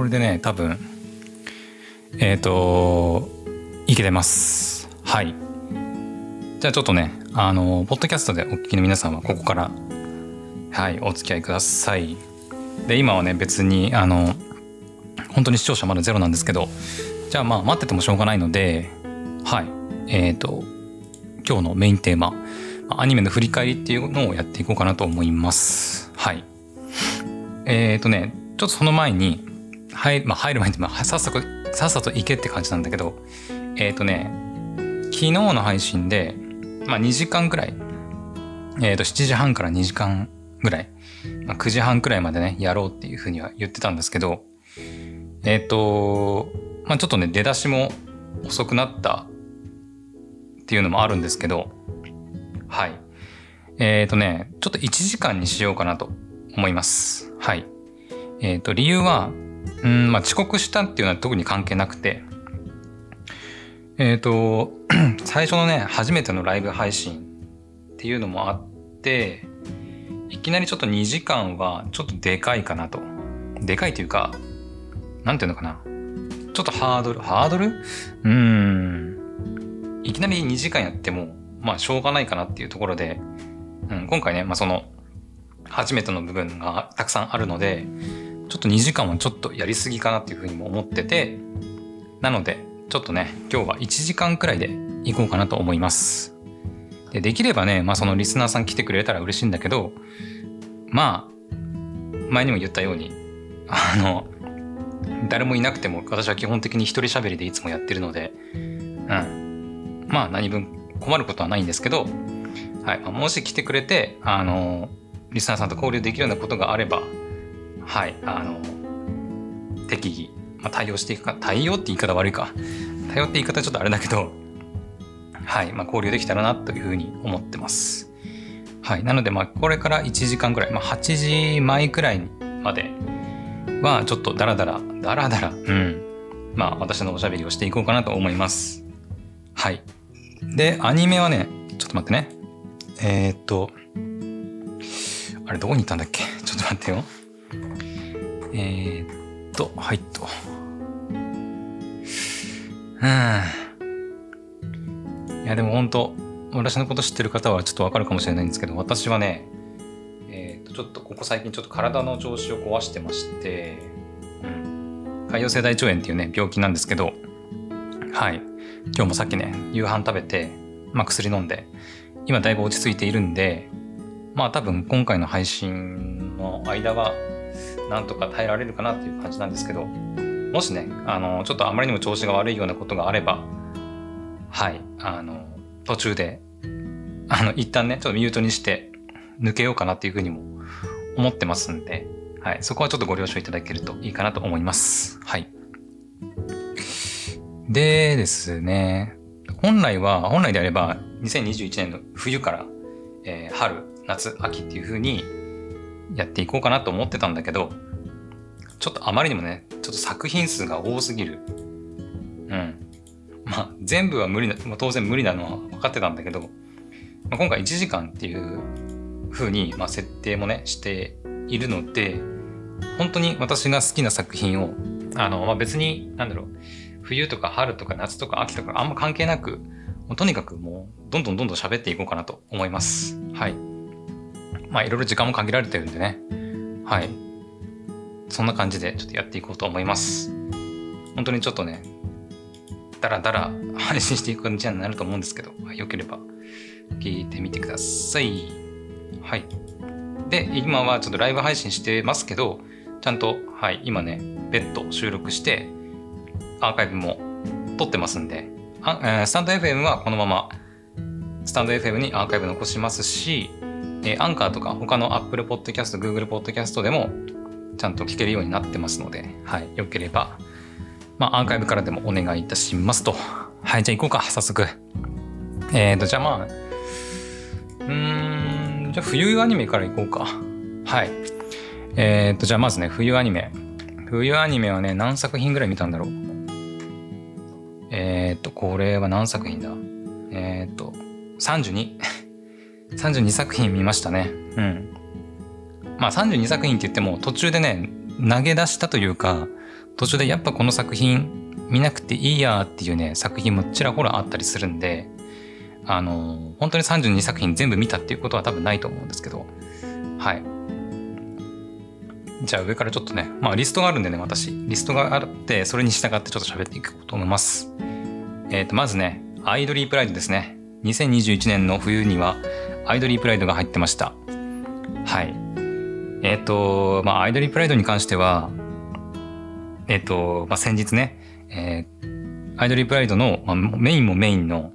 これでね、多分、えっ、ー、と、いけてます。はい。じゃあちょっとね、あの、ポッドキャストでお聞きの皆さんはここから、はい、お付き合いください。で、今はね、別に、あの、本当に視聴者まだゼロなんですけど、じゃあまあ待っててもしょうがないので、はい。えっ、ー、と、今日のメインテーマ、アニメの振り返りっていうのをやっていこうかなと思います。はい。えっ、ー、とね、ちょっとその前に、入,、まあ、入る前に、まあ、さっさと、さっさと行けって感じなんだけど、えっ、ー、とね、昨日の配信で、まあ2時間くらい、えっ、ー、と7時半から2時間ぐらい、まあ、9時半くらいまでね、やろうっていうふうには言ってたんですけど、えっ、ー、と、まあちょっとね、出だしも遅くなったっていうのもあるんですけど、はい。えっ、ー、とね、ちょっと1時間にしようかなと思います。はい。えっ、と、理由は、うん、まあ遅刻したっていうのは特に関係なくて、えっ、ー、と、最初のね、初めてのライブ配信っていうのもあって、いきなりちょっと2時間はちょっとでかいかなと。でかいというか、なんていうのかな。ちょっとハードル、ハードル？うん。いきなり2時間やっても、まあしょうがないかなっていうところで、うん、今回ね、まあその、初めての部分がたくさんあるので、ちょっと2時間はちょっとやりすぎかなっていうふうにも思ってて、なので、ちょっとね、今日は1時間くらいで行こうかなと思います。で、できればね、まあそのリスナーさん来てくれたら嬉しいんだけど、まあ、前にも言ったように、あの、誰もいなくても私は基本的に一人喋りでいつもやってるので、うん。まあ何分困ることはないんですけど、はい。もし来てくれて、あの、リスナーさんと交流できるようなことがあれば、はい。あの、適宜、まあ、対応していくか、対応って言い方悪いか。対応って言い方ちょっとあれだけど、はい。まあ、交流できたらなというふうに思ってます。はい。なので、まあ、これから1時間ぐらい、まあ、8時前くらいまでは、ちょっとダラダラ、ダラダラ、うん。まあ、私のおしゃべりをしていこうかなと思います。はい。で、アニメはね、ちょっと待ってね。えー、っと、あれ、どこに行ったんだっけ？ちょっと待ってよ。えー、っと、はいっと。うん。いや、でも本当私のこと知ってる方はちょっとわかるかもしれないんですけど、私はね、えー、っと、ちょっとここ最近ちょっと体の調子を壊してまして、潰瘍性大腸炎っていうね、病気なんですけど、はい。今日もさっきね、夕飯食べて、まあ薬飲んで、今だいぶ落ち着いているんで、まあ多分今回の配信の間は、なんとか耐えられるかなっていう感じなんですけど、もしね、あの、ちょっとあまりにも調子が悪いようなことがあれば、はい、あの、途中で、あの、一旦ね、ちょっとミュートにして抜けようかなっていうふうにも思ってますんで、はい、そこはちょっとご了承いただけるといいかなと思います。はい。でですね、本来は、本来であれば、2021年の冬から、えー、春、夏、秋っていう風にやっていこうかなと思ってたんだけど、ちょっとあまりにもね、ちょっと作品数が多すぎる。うん。まあ、全部は無理な、まあ、当然無理なのは分かってたんだけど、まあ、今回1時間っていう風に、まあ、設定もね、しているので、本当に私が好きな作品を、あの、まあ、別に、なんだろう、冬とか春とか夏とか秋とかあんま関係なく、もうとにかくもうどんどんどんどん喋っていこうかなと思います。はい。まあいろいろ時間も限られてるんでね。はい。そんな感じでちょっとやっていこうと思います。本当にちょっとね、だらだら配信していく感じになると思うんですけど、よければ聞いてみてください。はい。で、今はちょっとライブ配信してますけど、ちゃんと、はい、今ね、別途収録して、アーカイブも撮ってますんで、あえー、スタンド FM はこのままスタンド FM にアーカイブ残しますし、えー、アンカーとか他の Apple Podcast、Google Podcast でもちゃんと聞けるようになってますので、はい、よければ、まあ、アーカイブからでもお願いいたしますと。はい、じゃあ行こうか、早速。えーと、じゃあまあ、うーん、じゃあ冬アニメから行こうか。はい。えーと、じゃあまずね、冬アニメ。冬アニメはね、何作品ぐらい見たんだろう？えっ、ー、と、これは何作品だ？えっ、ー、と、32。32作品見ましたね。うん。まあ32作品って言っても途中でね、投げ出したというか、途中でやっぱこの作品見なくていいやっていうね、作品もちらほらあったりするんで、あの、本当に32作品全部見たっていうことは多分ないと思うんですけど、はい。じゃあ上からちょっとね、まあリストがあるんでね、私。リストがあって、それに従ってちょっと喋っていこうと思います。えっ、ー、と、まずね、アイドリープライドですね。2021年の冬には、アイドリープライドが入ってました。はい。えっ、ー、と、まあ、アイドリープライドに関しては、えっ、ー、と、まあ、先日ね、えー、アイドリープライドの、まあ、メインもメインの、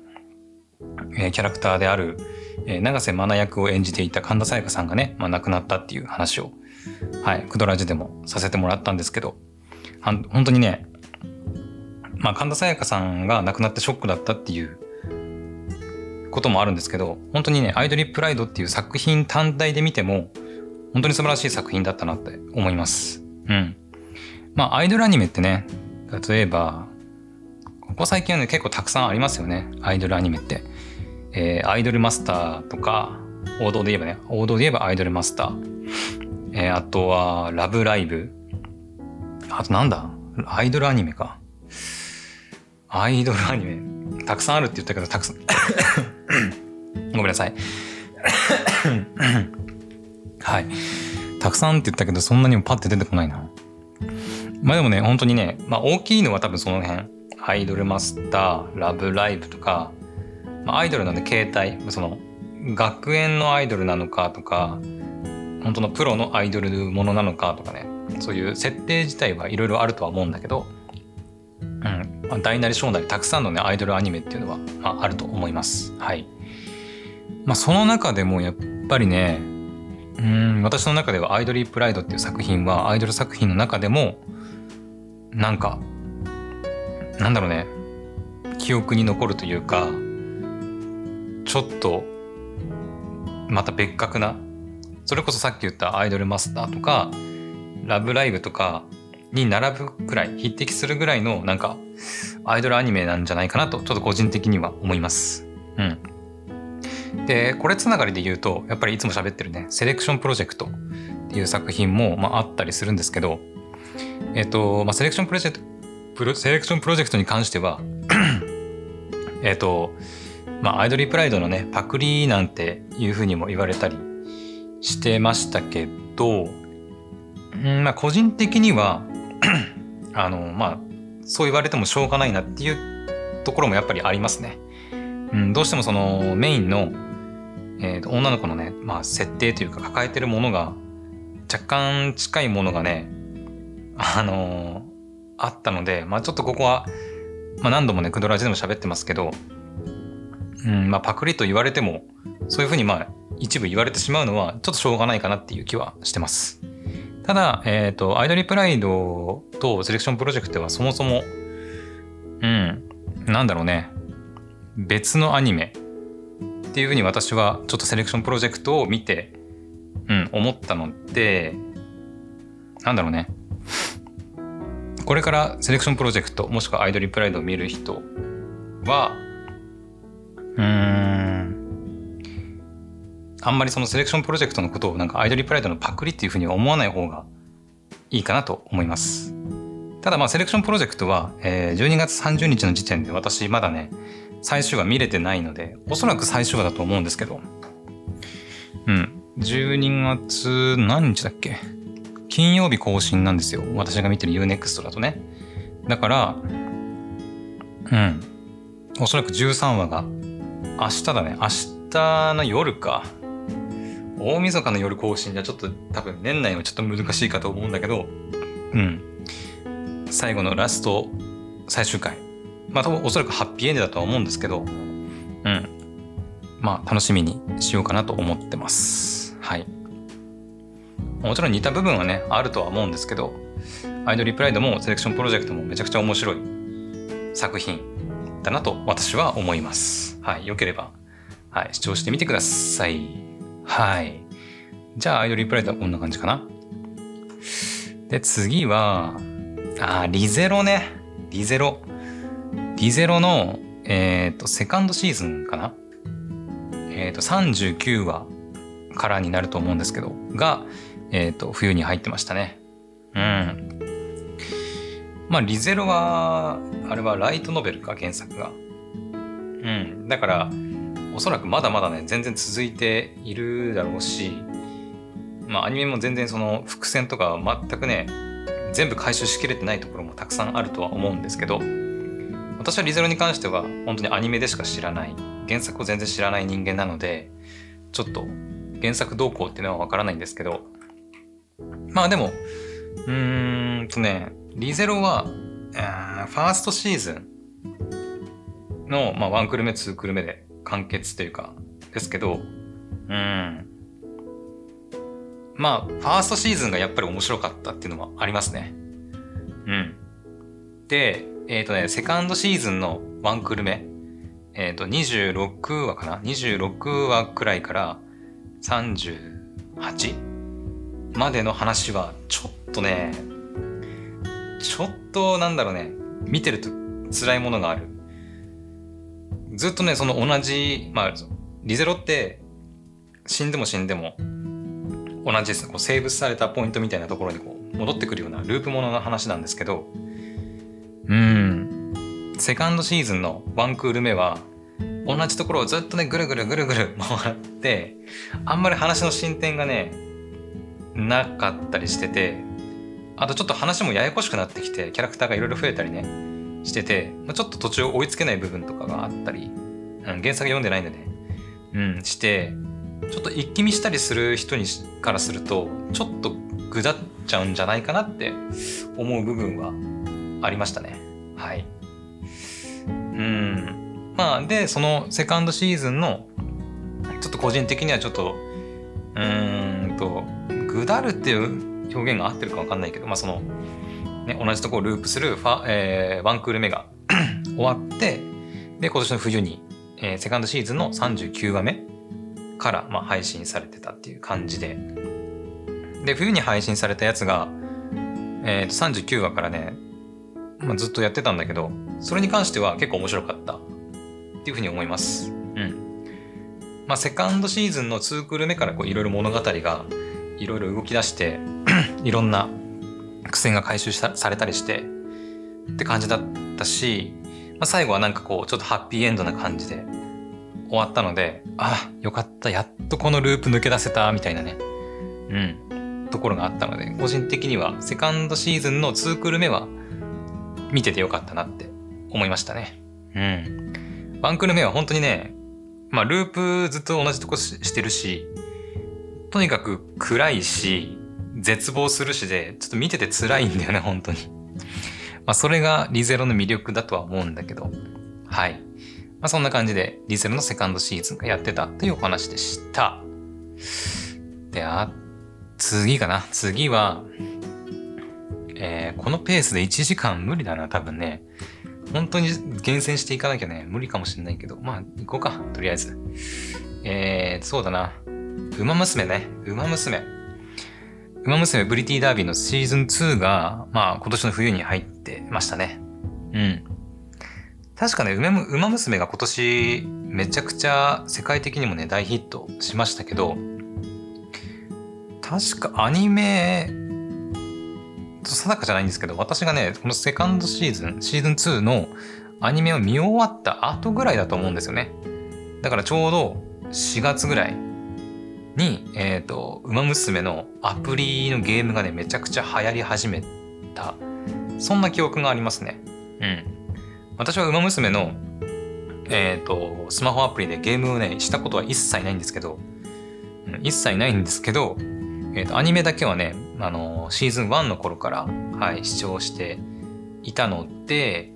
えー、キャラクターである、えー、長瀬愛奈役を演じていた神田沙也加さんがね、まあ、亡くなったっていう話を、はい、クドラジでもさせてもらったんですけど、本当にね、まあ、神田沙也加さんが亡くなってショックだったっていうこともあるんですけど、本当にね、アイドリープライドっていう作品単体で見ても、本当に素晴らしい作品だったなって思います。うん。まあ、アイドルアニメってね、例えば、ここ最近はね、結構たくさんありますよね。アイドルアニメって。えー、アイドルマスターとか、王道で言えばね、王道で言えばアイドルマスター。えー、あとは、ラブライブ。あとなんだ？アイドルアニメか。アイドルアニメ。たくさんあるって言ったけど、たくさん ごめんなさい。はい。たくさんって言ったけど、そんなにもパッて出てこないな。まあでもね、本当にね、まあ大きいのは多分その辺。アイドルマスター、ラブライブとか、まあ、アイドルなんで携帯、その、学園のアイドルなのかとか、本当のプロのアイドルものなのかとかね、そういう設定自体はいろいろあるとは思うんだけど、うん、大なり小なりたくさんのね、アイドルアニメっていうのは、まあ、あると思います。はい。まあ、その中でもやっぱりね、うん、私の中ではアイドリープライドっていう作品はアイドル作品の中でもなんかなんだろうね記憶に残るというかちょっとまた別格なそれこそさっき言ったアイドルマスターとかラブライブとかに並ぶくらい匹敵するぐらいのなんかアイドルアニメなんじゃないかなとちょっと個人的には思います。うん。で、これつながりで言うと、やっぱりいつも喋ってるね、セレクションプロジェクトっていう作品も、まあ、あったりするんですけど、えっと、まあ、セレクションプロジェクト、プロセレクションプロジェクトに関しては えっと、まあ、アイドリープライドのね、パクリなんていうふうにも言われたりしてましたけど、うんまあ、個人的にはあの、まあ、そう言われてもしょうがないなっていうところもやっぱりありますね。うん、どうしてもそのメインのえー、と女の子のね、まあ、設定というか抱えてるものが若干近いものがねあのー、あったので、まあ、ちょっとここは、まあ、何度もねクドラジでも喋ってますけど、うんまあ、パクリと言われてもそういうふうにまあ一部言われてしまうのはちょっとしょうがないかなっていう気はしてます。ただ、えっ、ー、と、アイドリプライドとセレクションプロジェクトはそもそも、うん、なんだろうね、別のアニメっていうふうに私はちょっとセレクションプロジェクトを見て、うん、思ったので、なんだろうね。これからセレクションプロジェクト、もしくはアイドリプライドを見る人は、うーん、あんまりそのセレクションプロジェクトのことをなんかアイドリープライドのパクリっていうふうに思わない方がいいかなと思います。ただまあセレクションプロジェクトは、え、12月30日の時点で私まだね、最終話見れてないので、おそらく最終話だと思うんですけど、うん。12月何日だっけ？金曜日更新なんですよ。私が見てる UNEXT だとね。だから、うん。おそらく13話が明日だね。明日の夜か。大晦日の夜更新じゃちょっと多分年内はちょっと難しいかと思うんだけど、うん。最後のラスト最終回まあ多分おそらくハッピーエンドだとは思うんですけど、うん。まあ楽しみにしようかなと思ってます。はい。もちろん似た部分はね、あるとは思うんですけど、アイドリープライドもセレクションプロジェクトもめちゃくちゃ面白い作品だなと私は思います。はい。よければ、はい、視聴してみてください。はい。じゃあ、アイドリープライドはこんな感じかな。で、次は、あ、リゼロね。リゼロ。リゼロの、えっ、ー、と、セカンドシーズンかなえっ、ー、と、39話からになると思うんですけど、が、えっ、ー、と、冬に入ってましたね。うん。まあ、リゼロは、あれはライトノベルか、原作が。うん。だから、おそらくまだまだね、全然続いているだろうし、まあ、アニメも全然その伏線とかは全くね、全部回収しきれてないところもたくさんあるとは思うんですけど、私はリゼロに関しては本当にアニメでしか知らない、原作を全然知らない人間なので、ちょっと原作どうこうっていうのはわからないんですけど、まあでも、うーんとね、リゼロは、ファーストシーズンの、まあ、1クルメ、2クルメで完結というか、ですけど、うん。まあ、ファーストシーズンがやっぱり面白かったっていうのもありますね。うん。で、えっ、ー、とね、セカンドシーズンの1クルメ、えっ、ー、と、26話かな ?26 話くらいから38までの話は、ちょっとね、ちょっとなんだろうね、見てると辛いものがある。ずっとね、その同じ、まあ、リゼロって死んでも死んでも同じです。こうセーブされたポイントみたいなところにこう戻ってくるようなループものの話なんですけど、うん。セカンドシーズンのワンクール目は、同じところをずっとね、ぐるぐるぐるぐる回って、あんまり話の進展がね、なかったりしてて、あとちょっと話もややこしくなってきて、キャラクターがいろいろ増えたりね、してて、まあ、ちょっと途中追いつけない部分とかがあったり、うん、原作読んでないんで、うん、して、ちょっと一気見したりする人にからすると、ちょっとぐだっちゃうんじゃないかなって思う部分はありましたね。はい。うん。まあ、で、そのセカンドシーズンの、ちょっと個人的にはちょっと、うーんと、ぐだるっていう表現が合ってるか分かんないけど、まあ、その、ね、同じところをループするファ、えー、ワンクール目が 終わって、で、今年の冬に、えー、セカンドシーズンの39話目から、まあ、配信されてたっていう感じで、で、冬に配信されたやつが、えー、と39話からね、まあ、ずっとやってたんだけど、それに関しては結構面白かったっていうふうに思います。うん。まあ、セカンドシーズンの2クール目からこういろいろ物語がいろいろ動き出して いろんな苦戦が回収されたりしてって感じだったし、まあ、最後はなんかこうちょっとハッピーエンドな感じで終わったのであよかったやっとこのループ抜け出せたみたいなねうんところがあったので個人的にはセカンドシーズンの2クール目は見ててよかったなって思いましたね。うん。1クール目は本当にねまあループずっと同じとこしてるしとにかく暗いし、絶望するしで、ちょっと見てて辛いんだよね、本当に。まあ、それがリゼロの魅力だとは思うんだけど、はい。まあ、そんな感じで、リゼロのセカンドシーズンがやってたというお話でした。で、あ、次かな。次は、えー、このペースで1時間無理だな、多分ね。本当に厳選していかなきゃね、無理かもしれないけど、まあ、行こうか、とりあえず。えー、そうだな。ウマ娘ね。ウマ娘。ウマ娘ブリティダービーのシーズン2が、まあ今年の冬に入ってましたね。うん。確かね、ウマ娘が今年めちゃくちゃ世界的にもね、大ヒットしましたけど、確かアニメ、定かじゃないんですけど、私がね、このセカンドシーズン、シーズン2のアニメを見終わった後ぐらいだと思うんですよね。だからちょうど4月ぐらいに、えっ、ー、と、ウマ娘のアプリのゲームがね、めちゃくちゃ流行り始めた。そんな記憶がありますね。うん。私はウマ娘の、えっ、ー、と、スマホアプリでゲームをね、したことは一切ないんですけど、うん、一切ないんですけど、えっ、ー、と、アニメだけはね、あの、シーズン1の頃から、はい、視聴していたので、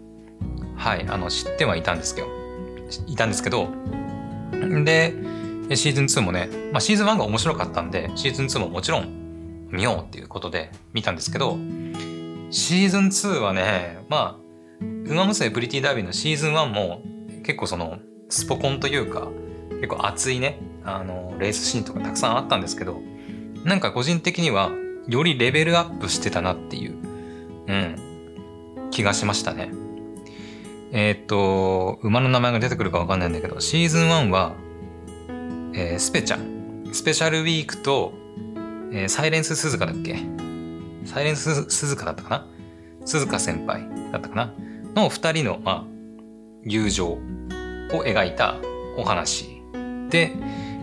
はい、あの、知ってはいたんですけど、いたんですけど、で、シーズン2もね、まあ、シーズン1が面白かったんで、シーズン2ももちろん見ようっていうことで見たんですけど、シーズン2はね、まあ、ウマ娘プリティダービーのシーズン1も結構そのスポコンというか、結構熱いね、あの、レースシーンとかたくさんあったんですけど、なんか個人的にはよりレベルアップしてたなっていう、うん、気がしましたね。えー、っと、馬の名前が出てくるかわかんないんだけど、シーズン1はえー、スペちゃん、スペシャルウィークと、えー、サイレンス鈴鹿だっけ？サイレンス鈴鹿だったかな？鈴鹿先輩だったかな？の2人の、まあ、友情を描いたお話。で、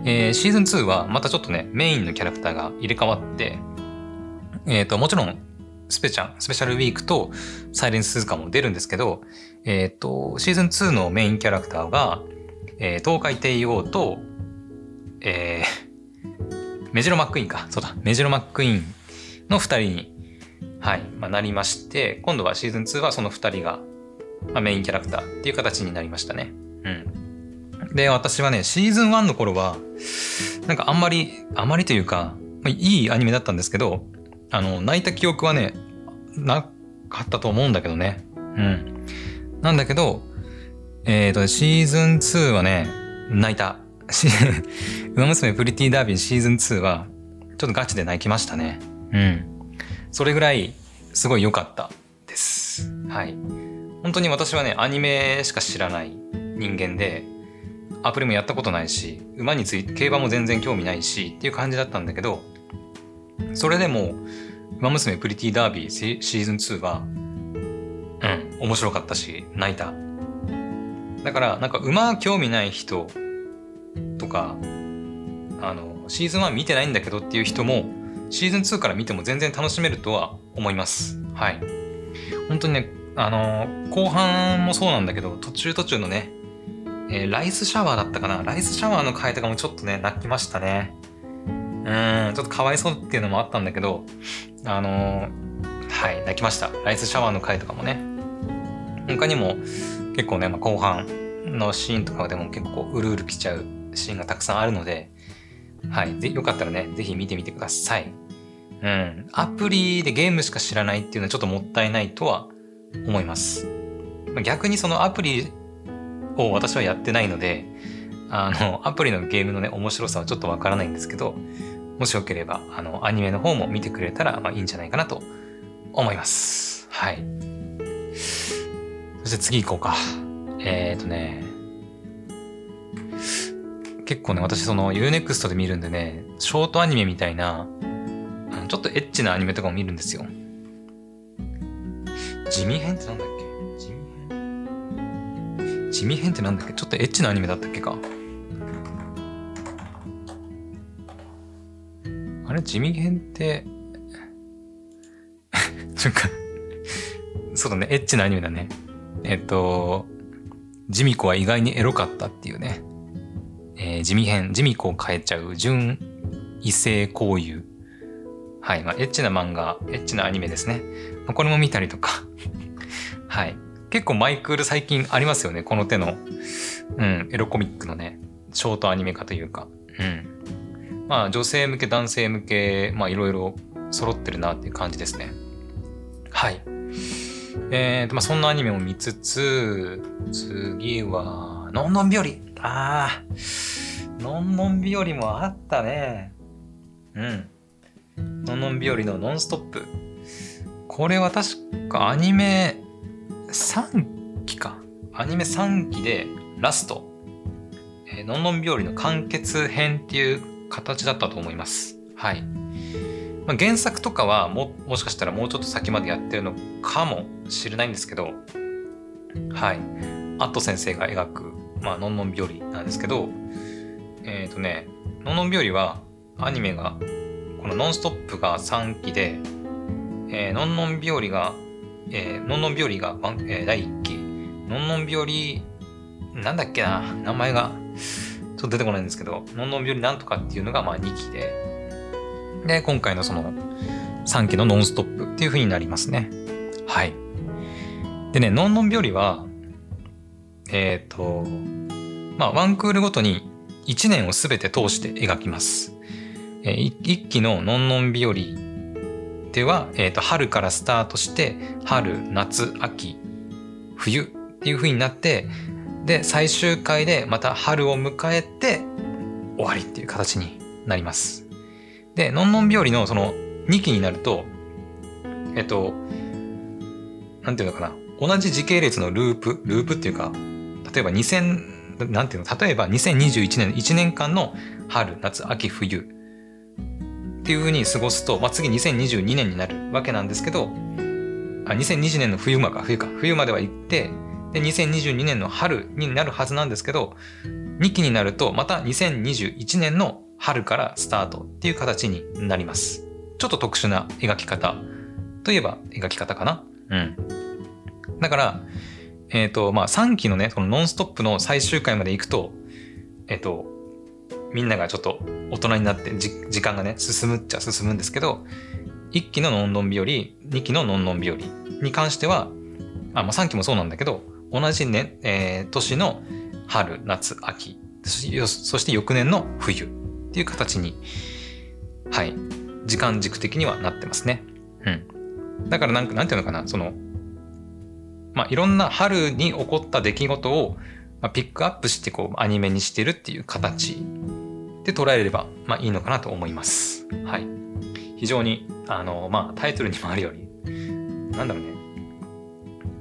えー、シーズン2はまたちょっとね、メインのキャラクターが入れ替わって、えっ、ー、と、もちろん、スペチャン、スペシャルウィークとサイレンス鈴鹿も出るんですけど、えっ、ー、と、シーズン2のメインキャラクターが、えー、東海帝王と、えー、メジロマックイーンか。そうだ。メジロマックイーンの二人に、はい、まあ、なりまして、今度はシーズン2はその二人が、まあ、メインキャラクターっていう形になりましたね。うん。で、私はね、シーズン1の頃は、なんかあんまり、あまりというか、まあ、いいアニメだったんですけど、あの、泣いた記憶はね、なかったと思うんだけどね。うん。なんだけど、えっ、ー、と、シーズン2はね、泣いた。ウマ娘プリティダービーシーズン2は、ちょっとガチで泣きましたね。うん。それぐらい、すごい良かったです。はい。本当に私はね、アニメしか知らない人間で、アプリもやったことないし、馬について、競馬も全然興味ないしっていう感じだったんだけど、それでも、馬娘プリティダービーシーズン2は、うん、面白かったし、泣いた。だから、なんか馬興味ない人とか、あの、シーズン1見てないんだけどっていう人も、シーズン2から見ても全然楽しめるとは思います。はい。本当にね、あの、後半もそうなんだけど、途中途中のね、えー、ライスシャワーだったかなライスシャワーの回とかもちょっとね、泣きましたね。うん、ちょっとかわいそうっていうのもあったんだけど、あのー、はい、泣きました。ライスシャワーの回とかもね。他にも結構ね、まあ、後半のシーンとかでも結構うるうるきちゃうシーンがたくさんあるので、はい。ぜよかったらね、ぜひ見てみてください。うん。アプリでゲームしか知らないっていうのはちょっともったいないとは思います。逆にそのアプリを私はやってないので、あの、アプリのゲームのね、面白さはちょっとわからないんですけど、もしよければ、あの、アニメの方も見てくれたら、まあいいんじゃないかなと思います。はい。そして次行こうか。えっ、ー、とね、結構ね、私その Unext で見るんでね、ショートアニメみたいな、あのちょっとエッチなアニメとかも見るんですよ。地味編ってなんだっけ？地味編地味編ってなんだっけ？ちょっとエッチなアニメだったっけか。あれ？地味編って、ちょっかそうだね、エッチなアニメだね。えっと、ジミコは意外にエロかったっていうね。えー、地味編、ジミコを変えちゃう純異性交友。はい。まあ、エッチな漫画、エッチなアニメですね。まあ、これも見たりとか。はい。結構マイクール最近ありますよね。この手の、うん、エロコミックのね、ショートアニメ化というか。うん。まあ、女性向け、男性向け、まあ、いろいろ揃ってるなっていう感じですね。はい。えーと、まあ、そんなアニメを見つつ、次は、のんのん日和。ああ、のんのん日和もあったね。うん。のんのん日和のノンストップ。これは確かアニメ3期か。アニメ3期でラスト。え、のんのん日和の完結編っていう形だったと思います。はい。まあ、原作とかはももしかしたらもうちょっと先までやってるのかもしれないんですけど、はい。アット先生が描くまあ、のんのん日和なんですけど、えっ、ー、とね、のんのん日和はアニメが、このノンストップが3期で、えー、のんのん日和が、えー、のんのん日和が、えー、第1期、のんのん日和、なんだっけな、名前が、ちょっと出てこないんですけど、のんのん日和なんとかっていうのがまあ2期で、で、今回のその3期のノンストップっていう風になりますね。はい。でね、のんのん日和は、えっ、ー、と、まあ、ワンクールごとに1年をすべて通して描きます。えー、1期ののんのん日和では、えっ、ー、と、春からスタートして、春、夏、秋、冬っていう風になって、で、最終回でまた春を迎えて終わりっていう形になります。で、のんのん日和のその2期になると、えっと、なんていうのかな。同じ時系列のループ、ループっていうか、例えば2000、なんていうの？例えば2021年の1年間の春、夏、秋、冬っていう風に過ごすと、まあ、次2022年になるわけなんですけど、あ、2020年の冬間か、冬か、冬までは行って、で、2022年の春になるはずなんですけど、2期になると、また2021年の春からスタートっていう形になります。ちょっと特殊な描き方といえば描き方かな。うん。だから、えっ、ー、と、まあ、3期のね、このノンストップの最終回まで行くと、えっ、ー、と、みんながちょっと大人になって時間がね、進むっちゃ進むんですけど、1期ののんのん日和、2期ののんのん日和に関しては、あ、まあ3期もそうなんだけど、同じね、えー、年の春、夏、秋、そして翌年の冬っていう形に、はい、時間軸的にはなってますね。うん。だからなんか、なんていうのかな、その、まあ、いろんな春に起こった出来事を、まあ、ピックアップしてこうアニメにしてるっていう形で捉えれば、まあ、いいのかなと思います。はい。非常に、あの、まあ、タイトルにもあるように、なんだろうね、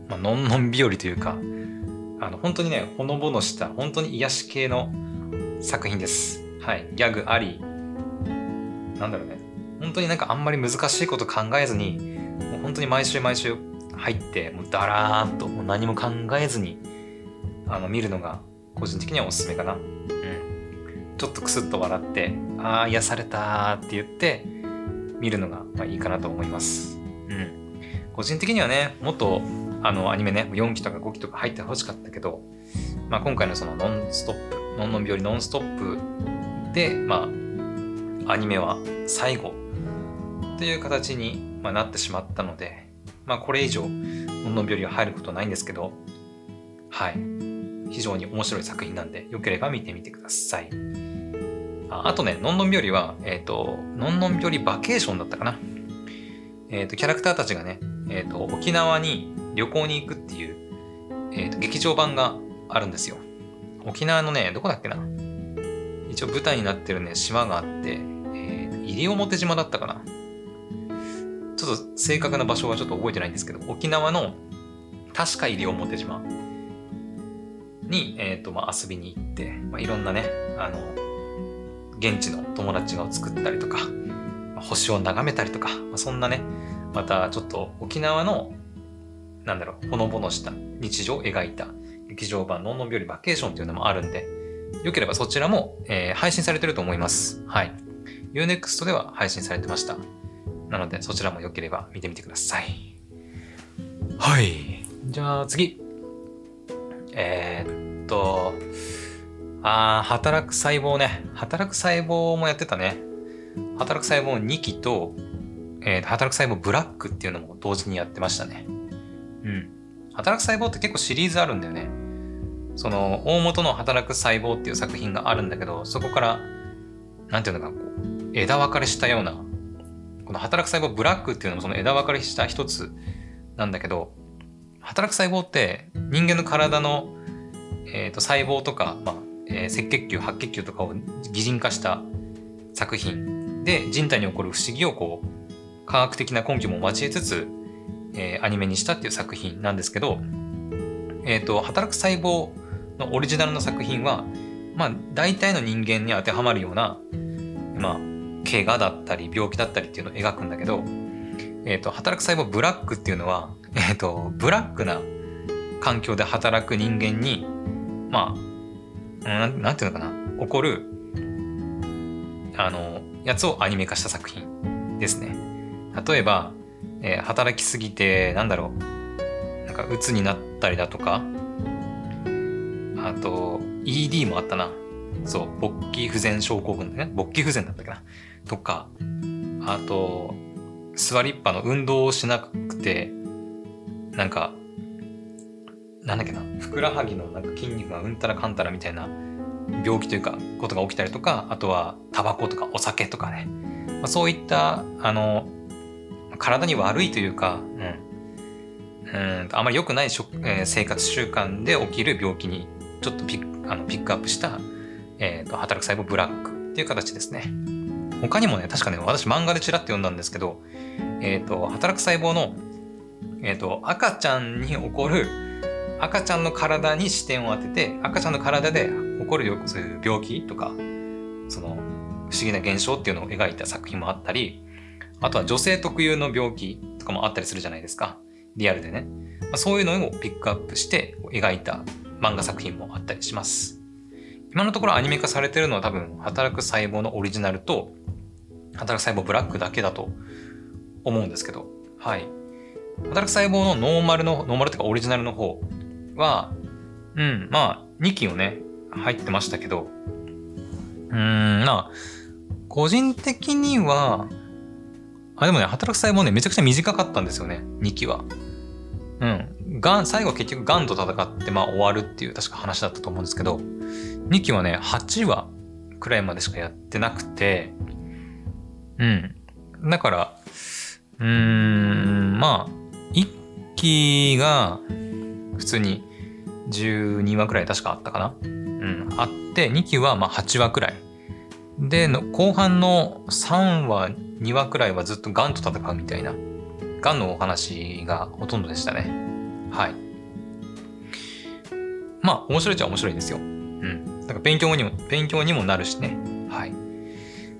まあのんのん日和というか、あの、本当にね、ほのぼのした、本当に癒し系の作品です。はい。ギャグあり、なんだろうね。本当になんかあんまり難しいこと考えずに、もう本当に毎週毎週入って、もうだらーっともう何も考えずに、あの、見るのが個人的にはおすすめかな。うん。ちょっとクスッと笑って、ああ、癒されたって言って、見るのがまあいいかなと思います。うん。個人的にはね、もっとあのアニメね、4期とか5期とか入ってほしかったけど、まあ、今回のそのノンストップ、ノンノン日和ノンストップで、まあ、アニメは最後という形になってしまったので、まあ、これ以上、ノンノン日和は入ることないんですけど、はい。非常に面白い作品なんで、よければ見てみてください。ああとね、のんのん日和は、えっ、ー、と、のんのん日和バケーションだったかな。えっ、ー、と、キャラクターたちがね、えっ、ー、と、沖縄に旅行に行くっていう、えっ、と、劇場版があるんですよ。沖縄のね、どこだっけな。一応舞台になってるね、島があって、えー、西表島だったかな。ちょっと正確な場所はちょっと覚えてないんですけど、沖縄の確か西表島に、えっ、と、まあ、遊びに行って、まあ、いろんなね、あの、現地の友達が作ったりとか、星を眺めたりとか、まあ、そんなね、またちょっと沖縄の、なんだろう、ほのぼのした日常を描いた劇場版のんのんびよりバケーションっていうのもあるんで、よければそちらも、えー、配信されてると思います。はい。Unext では配信されてました。なので、そちらもよければ見てみてください。はい。じゃあ次。えー、っと、ああ、働く細胞ね。働く細胞もやってたね。働く細胞2期と、えー、働く細胞ブラックっていうのも同時にやってましたね。うん。働く細胞って結構シリーズあるんだよね。その、大元の働く細胞っていう作品があるんだけど、そこから、なんていうのか、こう、枝分かれしたような、この働く細胞ブラックっていうのもその枝分かれした一つなんだけど、働く細胞って人間の体の、えー、と細胞とか、まあ、えー、赤血球白血球とかを擬人化した作品。で人体に起こる不思議をこう科学的な根拠も交えつつ、えー、アニメにしたっていう作品なんですけど、えーと、働く細胞のオリジナルの作品は、まあ、大体の人間に当てはまるような、まあ、怪我だったり病気だったりっていうのを描くんだけど、えーと、働く細胞ブラックっていうのは、えーとブラックな環境で働く人間にまあなんていうのかな、起こる、あの、やつをアニメ化した作品ですね。例えば、えー、働きすぎて、なんだろう、なんか鬱になったりだとか、あと、ED もあったな。そう、勃起不全症候群だね。勃起不全だったかな。とか、あと、座りっぱの運動をしなくて、なんか、なんだっけな、ふくらはぎのなんか筋肉がうんたらかんたらみたいな病気というか、ことが起きたりとか、あとはタバコとかお酒とかね。まあ、そういった、あの、体に悪いというか、うん、うんあまり良くない食、えー、生活習慣で起きる病気にちょっとピッあのピックアップした、えーと、働く細胞ブラックっていう形ですね。他にもね、確かね、私漫画でちらっと読んだんですけど、えっ、ー、と、働く細胞の、えっ、ー、と、赤ちゃんに起こる赤ちゃんの体に視点を当てて赤ちゃんの体で起こるよそういう病気とかその不思議な現象っていうのを描いた作品もあったりあとは女性特有の病気とかもあったりするじゃないですかリアルでね。まあ、そういうのをピックアップして描いた漫画作品もあったりします。今のところアニメ化されてるのは多分、働く細胞のオリジナルと、働く細胞ブラックだけだと思うんですけど、はい。働く細胞のノーマルの、ノーマルっていうかオリジナルの方は、うん、まあ、2期をね、入ってましたけど、うーん、まあ、個人的には、あ、でもね、働く細胞ね、めちゃくちゃ短かったんですよね、2期は。うん。がん、最後結局ガンと戦って、まあ終わるっていう確か話だったと思うんですけど、2期はね、8話くらいまでしかやってなくて、うん。だから、うーん、まあ、1期が普通に12話くらい確かあったかな。うん、あって、2期はまあ8話くらい。で、後半の3話、2話くらいはずっとガンと戦うみたいな、ガンのお話がほとんどでしたね。はい。まあ、面白いっちゃ面白いですよ。うん。なんか勉強にも、勉強にもなるしね。はい。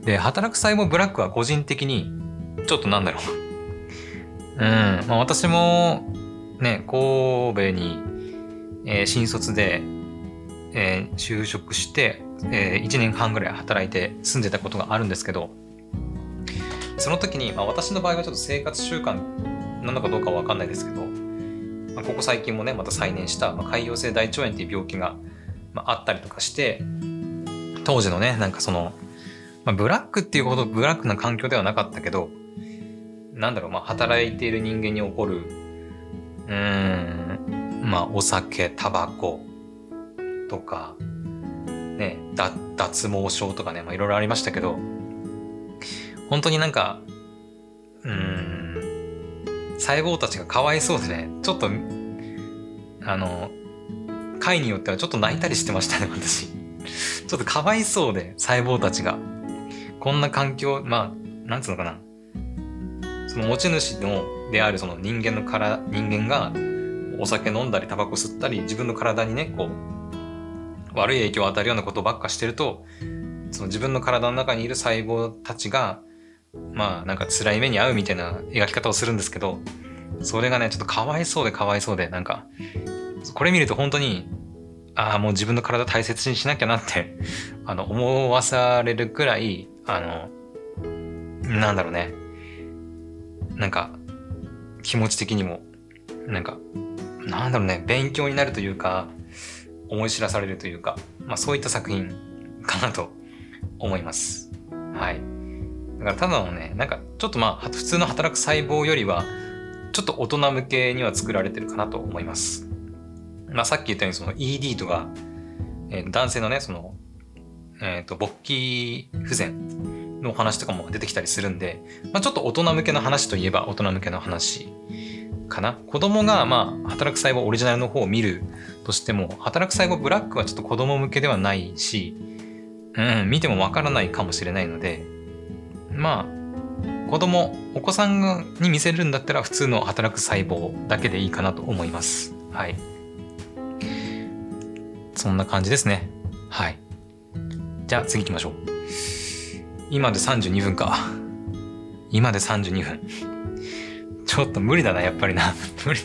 で、働く細胞ブラックは個人的に、ちょっとなんだろう。うん。まあ私も、ね、神戸に、えー、新卒で、えー、就職して、えー、1年半ぐらい働いて住んでたことがあるんですけど、その時に、まあ、私の場合はちょっと生活習慣なのかどうかはわかんないですけど、まあ、ここ最近もね、また再燃した、まあ、潰瘍性大腸炎っていう病気が、まあ、あったりとかして、当時のね、なんかその、まあ、ブラックっていうほどブラックな環境ではなかったけど、なんだろう、まあ、働いている人間に起こる、うーん、まあ、お酒、タバコとか、ね、脱毛症とかね、いろいろありましたけど、本当になんか、うん、細胞たちがかわいそうでね、ちょっと、あの、回によってはちょっと泣いたりしてましたね、私。ちょっとかわいそうで、細胞たちが。こんな環境、まあ、なんつうのかな。その持ち主の、であるその人間のから、人間が、お酒飲んだり、タバコ吸ったり、自分の体にね、こう、悪い影響を与えるようなことばっかしてると、その自分の体の中にいる細胞たちが、まあなんか辛い目に遭うみたいな描き方をするんですけど、それがね、ちょっとかわいそうでかわいそうで、なんか、これ見ると本当に、ああ、もう自分の体大切にしなきゃなって あの、思わされるくらい、あの、なんだろうね。なんか、気持ち的にも、なんか、なんだろうね、勉強になるというか、思い知らされるというか、まあそういった作品かなと思います。はい。だからただのね、なんかちょっとまあ普通の働く細胞よりは、ちょっと大人向けには作られてるかなと思います。まあさっき言ったようにその ED とか、えー、男性のね、その、えっ、ー、と、勃起不全の話とかも出てきたりするんで、まあちょっと大人向けの話といえば大人向けの話かな。子供がまあ働く細胞オリジナルの方を見るとしても、働く細胞ブラックはちょっと子供向けではないし、うん、見てもわからないかもしれないので、まあ、子供、お子さんに見せるんだったら普通の働く細胞だけでいいかなと思います。はい。そんな感じですね。はい。じゃあ次行きましょう。今で32分か。今で32分。ちょっと無理だな、やっぱりな。無理。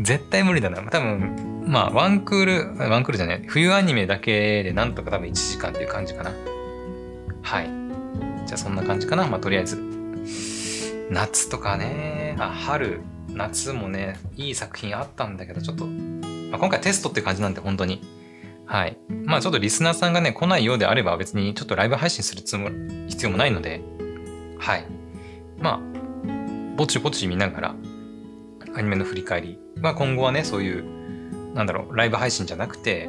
絶対無理だな。多分、まあ、ワンクール、ワンクールじゃない、冬アニメだけでなんとか多分1時間っていう感じかな。はい。じゃあそんな感じかな。まあ、とりあえず。夏とかね、あ、春、夏もね、いい作品あったんだけど、ちょっと、まあ、今回テストって感じなんで、本当に。はい。まあちょっとリスナーさんがね、来ないようであれば別にちょっとライブ配信するつも必要もないので、はい。まあ、ぼちぼち見ながら、アニメの振り返り。まあ今後はね、そういう、なんだろう、ライブ配信じゃなくて、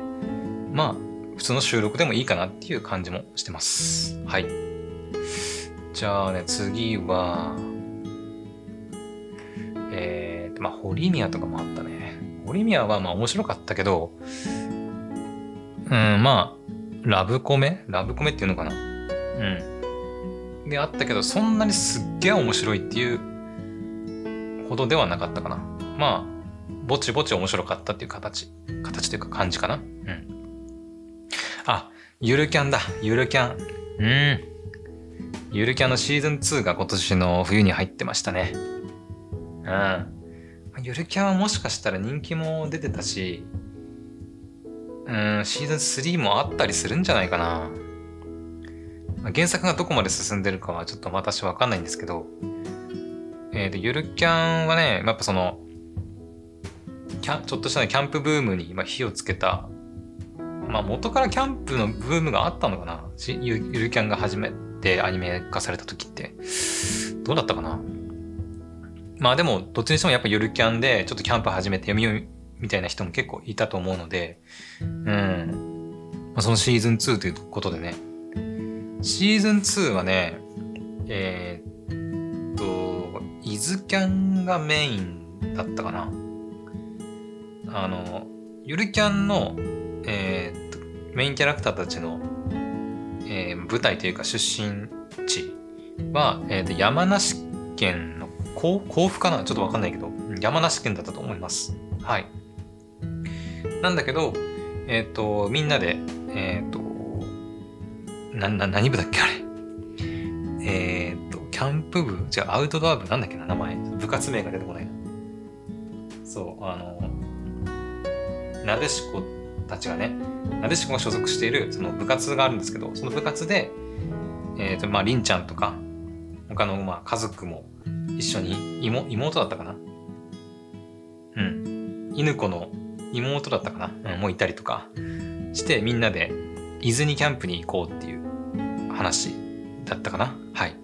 まあ、普通の収録でもいいかなっていう感じもしてます。はい。じゃあね、次は、えー、まあ、ホリミアとかもあったね。ホリミアはまあ面白かったけど、うん、まあ、ラブコメ？ラブコメっていうのかな？うん。であったけど、そんなにすっげえ面白いっていうほどではなかったかな。まあ、ぼちぼち面白かったっていう形。形というか感じかな。うん。あ、ゆるキャンだ。ゆるキャン。うん。ゆるキャンのシーズン2が今年の冬に入ってましたね。うん。ゆるキャンはもしかしたら人気も出てたし、うん、シーズン3もあったりするんじゃないかな。まあ、原作がどこまで進んでるかはちょっと私わかんないんですけど、えっ、ー、と、ゆるキャンはね、やっぱその、キャちょっとした、キャンプブームに今火をつけた、まあ元からキャンプのブームがあったのかなゆゆるキャンが始めてアニメ化された時って。どうだったかな？まあでも、どっちにしてもやっぱゆるキャンでちょっとキャンプ始めて読み読みみたいな人も結構いたと思うので、うん。まあ、そのシーズン2ということでね。シーズン2はね、えー、っと、イズキャンがメインだったかな。あの、ゆるキャンの、えー、っと、メインキャラクターたちの、えー、舞台というか出身地は、えー、と山梨県の甲府かな？ちょっとわかんないけど、山梨県だったと思います。はい。なんだけど、えっ、ー、と、みんなで、えっ、ー、と、な、な、何部だっけあれ？えっ、ー、と、キャンプ部？じゃあアウトドア部なんだっけな？名前。部活名が出てこない。そう、あの、なでしこたちがね、なでしこが所属しているその部活があるんですけど、その部活で、えっ、と、まあ、りんちゃんとか、他の、まあ、家族も一緒に、妹、妹だったかな？うん。犬子の妹だったかな、うん、もういたりとかしてみんなで伊豆にキャンプに行こうっていう話だったかな？はい。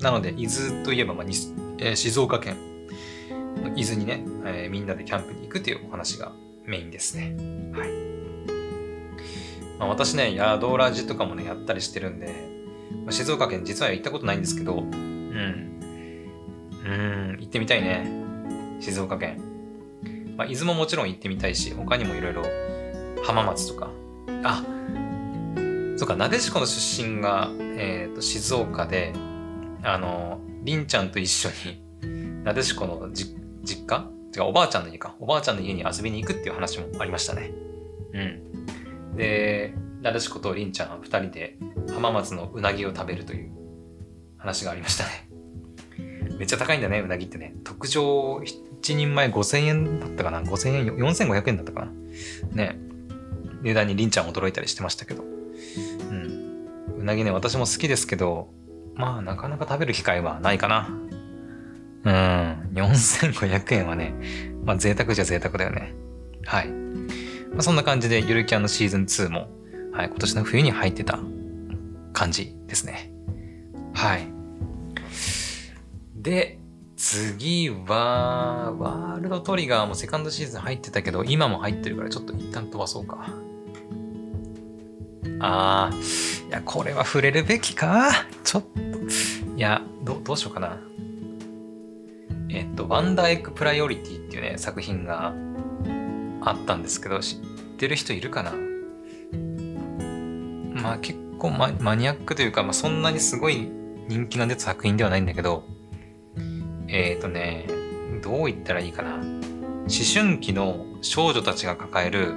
なので伊豆といえば、まあにえー、静岡県。伊豆にね、えー、みんなでキャンプに行くっていうお話がメインですねはいまあ、私ね、宿ラジとかもね、やったりしてるんで、まあ、静岡県実は行ったことないんですけど、うん。うん、行ってみたいね。静岡県。まあ、伊豆ももちろん行ってみたいし、他にもいろいろ浜松とか。あ、そうか、なでしこの出身が、えっ、ー、と、静岡で、あの、りんちゃんと一緒に、なでしこの実家違う、おばあちゃんの家か。おばあちゃんの家に遊びに行くっていう話もありましたね。うん。で、なでしことりんちゃんは二人で浜松のうなぎを食べるという話がありましたね。めっちゃ高いんだね、うなぎってね。特上1人前5000円だったかな ?5000 円、4500円だったかなね。値段にりんちゃん驚いたりしてましたけど。うん。うなぎね、私も好きですけど、まあ、なかなか食べる機会はないかな。うん。4500円はね、まあ、贅沢じゃ贅沢だよね。はい。まあ、そんな感じで、ゆるキャンのシーズン2も、はい、今年の冬に入ってた感じですね。はい。で、次は、ワールドトリガーもセカンドシーズン入ってたけど、今も入ってるからちょっと一旦飛ばそうか。あー、いや、これは触れるべきか？ちょっと、いや、どどうしようかな。えっと、ワンダーエッグプライオリティっていうね、作品があったんですけど、知ってる人いるかな？まあ結構マニアックというか、まあそんなにすごい人気が出た作品ではないんだけど、えっ、ー、とね、どう言ったらいいかな？思春期の少女たちが抱える、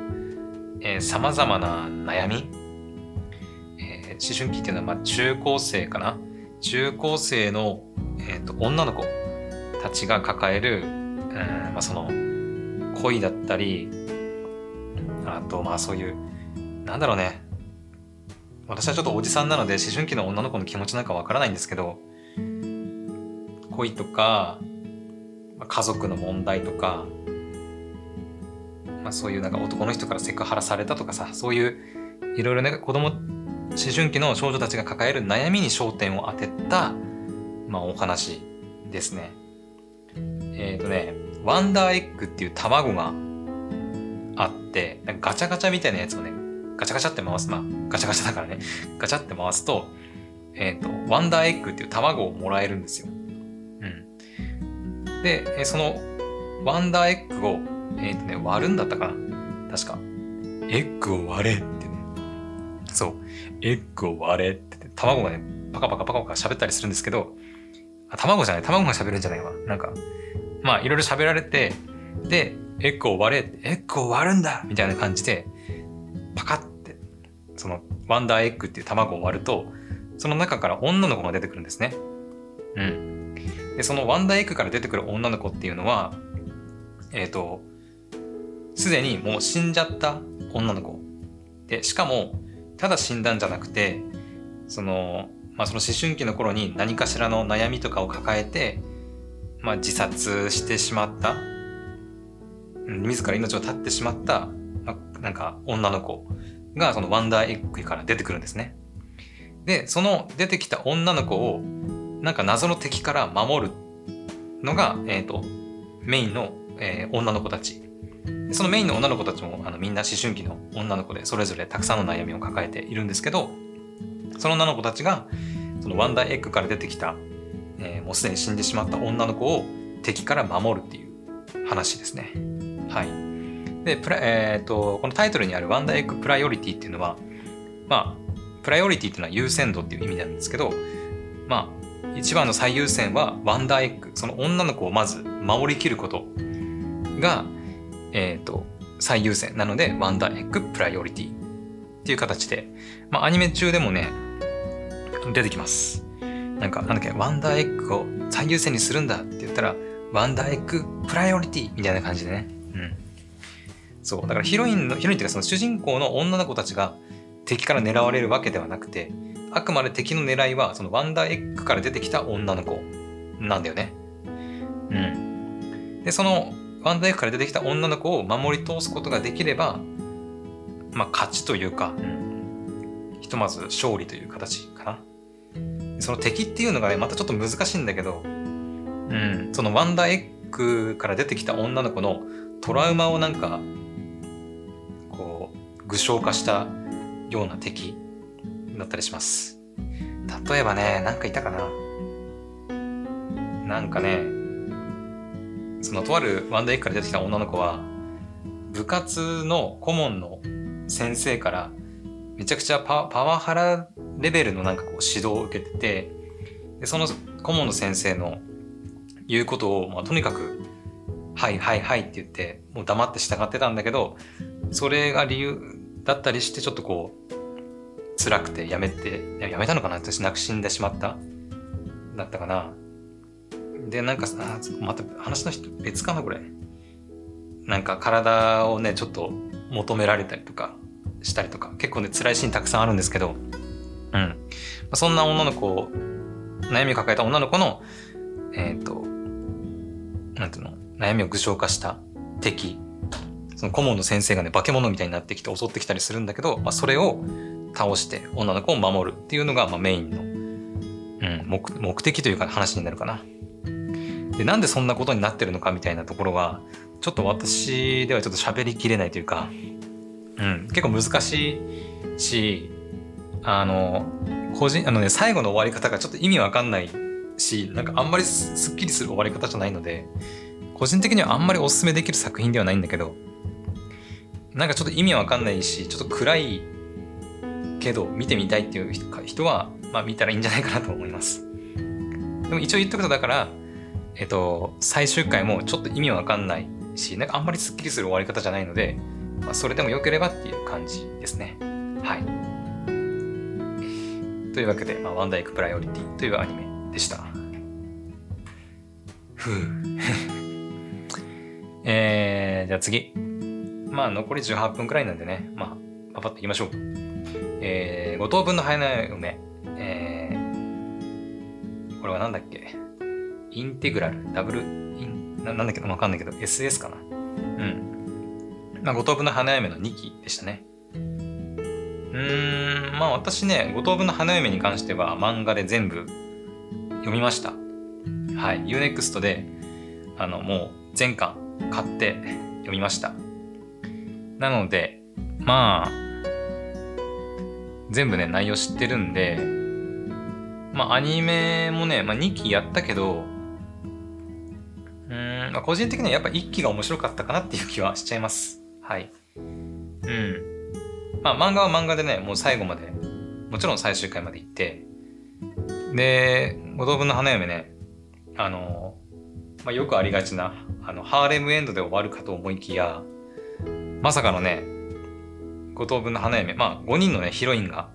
えー、様々な悩み、えー、思春期っていうのは、まあ、中高生かな？中高生の、えーと、女の子。たちが抱える、うんまあ、その恋だったり、あと、まあそういう、なんだろうね。私はちょっとおじさんなので思春期の女の子の気持ちなんかわからないんですけど、恋とか、まあ、家族の問題とか、まあ、そういうなんか男の人からセクハラされたとかさそういういろいろね子供思春期の少女たちが抱える悩みに焦点を当てた、まあ、お話ですね。えっ、ー、とねワンダーエッグっていう卵があってガチャガチャみたいなやつをねガチャガチャって回すまあガチャガチャだからねガチャって回すとえっ、ー、とワンダーエッグっていう卵をもらえるんですよ。うんで、そのワンダーエッグを、えっ、ー、とね、割るんだったかな確か。エッグを割れってね。そう。エッグを割れって、卵がね、パカパカパカパカ喋ったりするんですけど、あ、卵じゃない、卵が喋るんじゃないわ。なんか、まあ、いろいろ喋られて、で、エッグを割れ、エッグを割るんだみたいな感じで、パカって、その、ワンダーエッグっていう卵を割ると、その中から女の子が出てくるんですね。うん。で、そのワンダーエッグから出てくる女の子っていうのは、えっ、と、すでにもう死んじゃった女の子。で、しかも、ただ死んだんじゃなくて、その、まあその思春期の頃に何かしらの悩みとかを抱えて、まあ自殺してしまった、自ら命を絶ってしまった、まあ、なんか女の子がそのワンダーエッグから出てくるんですね。で、その出てきた女の子を、なんか謎の敵から守るのが、えっ、ー、と、メインの、えー、女の子たち。そのメインの女の子たちもあのみんな思春期の女の子でそれぞれたくさんの悩みを抱えているんですけどその女の子たちがそのワンダーエッグから出てきた、えー、もうすでに死んでしまった女の子を敵から守るっていう話ですね。はい。で、プラえっ、ー、と、このタイトルにあるワンダーエッグプライオリティっていうのは、まあ、プライオリティっていうのは優先度っていう意味なんですけど、まあ、一番の最優先はワンダーエッグ、その女の子をまず守りきることが、えっ、ー、と、最優先なので、ワンダーエッグプライオリティっていう形で、まあ、アニメ中でもね、出てきます。なんか、なんだっけ、ワンダーエッグを最優先にするんだって言ったら、ワンダーエッグプライオリティみたいな感じでね。うん。そう。だからヒロインの、ヒロインっていうかその主人公の女の子たちが敵から狙われるわけではなくて、あくまで敵の狙いはそのワンダーエッグから出てきた女の子なんだよね。うん。で、そのワンダーエッグから出てきた女の子を守り通すことができれば、まあ勝ちというか、うん、ひとまず勝利という形。その敵っていうのがね、またちょっと難しいんだけど、うん、そのワンダーエッグから出てきた女の子のトラウマをなんか、こう、具象化したような敵だったりします。例えばね、なんかいたかななんかね、そのとあるワンダーエッグから出てきた女の子は、部活の顧問の先生からめちゃくちゃパワハラレベルのなんかこう指導を受けてて、でその顧問の先生の言うことを、まあ、とにかく、はいはいはいって言って、もう黙って従ってたんだけど、それが理由だったりして、ちょっとこう、辛くてやめて、やめたのかな？私なく死んでしまっただったかな。で、なんか、あまた話の人別かな、これ。なんか体をね、ちょっと求められたりとかしたりとか、結構ね、辛いシーンたくさんあるんですけど、うん。そんな女の子、悩みを抱えた女の子の、えっ、ー、と、なんていうの、悩みを具象化した敵、その顧問の先生がね、化け物みたいになってきて襲ってきたりするんだけど、まあ、それを倒して女の子を守るっていうのが、まあ、メインの、うん、目目的というか話になるかな。で、なんでそんなことになってるのかみたいなところは、ちょっと私ではちょっと喋りきれないというか、うん、結構難しいし、あの、個人、あのね、最後の終わり方がちょっと意味わかんないし、なんかあんまりすっきりする終わり方じゃないので、個人的にはあんまりおすすめできる作品ではないんだけど、なんかちょっと意味わかんないし、ちょっと暗いけど見てみたいっていう人は、まあ見たらいいんじゃないかなと思います。でも一応言っとくとだから、えっと、最終回もちょっと意味わかんないし、なんかあんまりスッキリする終わり方じゃないので、まあ、それでも良ければっていう感じですね。はい。というわけで、まあ、ワンダイクプライオリティというアニメでした。ふぅ。えー、じゃあ次。まあ、残り18分くらいなんでね、まあ、パパッといきましょう。えー、五等分の花嫁。えー、これはなんだっけ？インテグラル、ダブル、イン、ななんだっけ？わかんないけど、SS かな。うん。まあ、五等分の花嫁の2期でしたね。うーん、まあ私ね、五等分の花嫁に関しては漫画で全部読みました。はい。Unext で、あの、もう全巻買って読みました。なので、まあ、全部ね、内容知ってるんで、まあアニメもね、まあ2期やったけど、うん、まあ、個人的にはやっぱ1期が面白かったかなっていう気はしちゃいます。はい。うん。まあ漫画は漫画でね、もう最後まで、もちろん最終回まで行って、で、五等分の花嫁ね、あの、まあ、よくありがちな、あの、ハーレムエンドで終わるかと思いきや、まさかのね、五等分の花嫁、まあ5人のね、ヒロインが、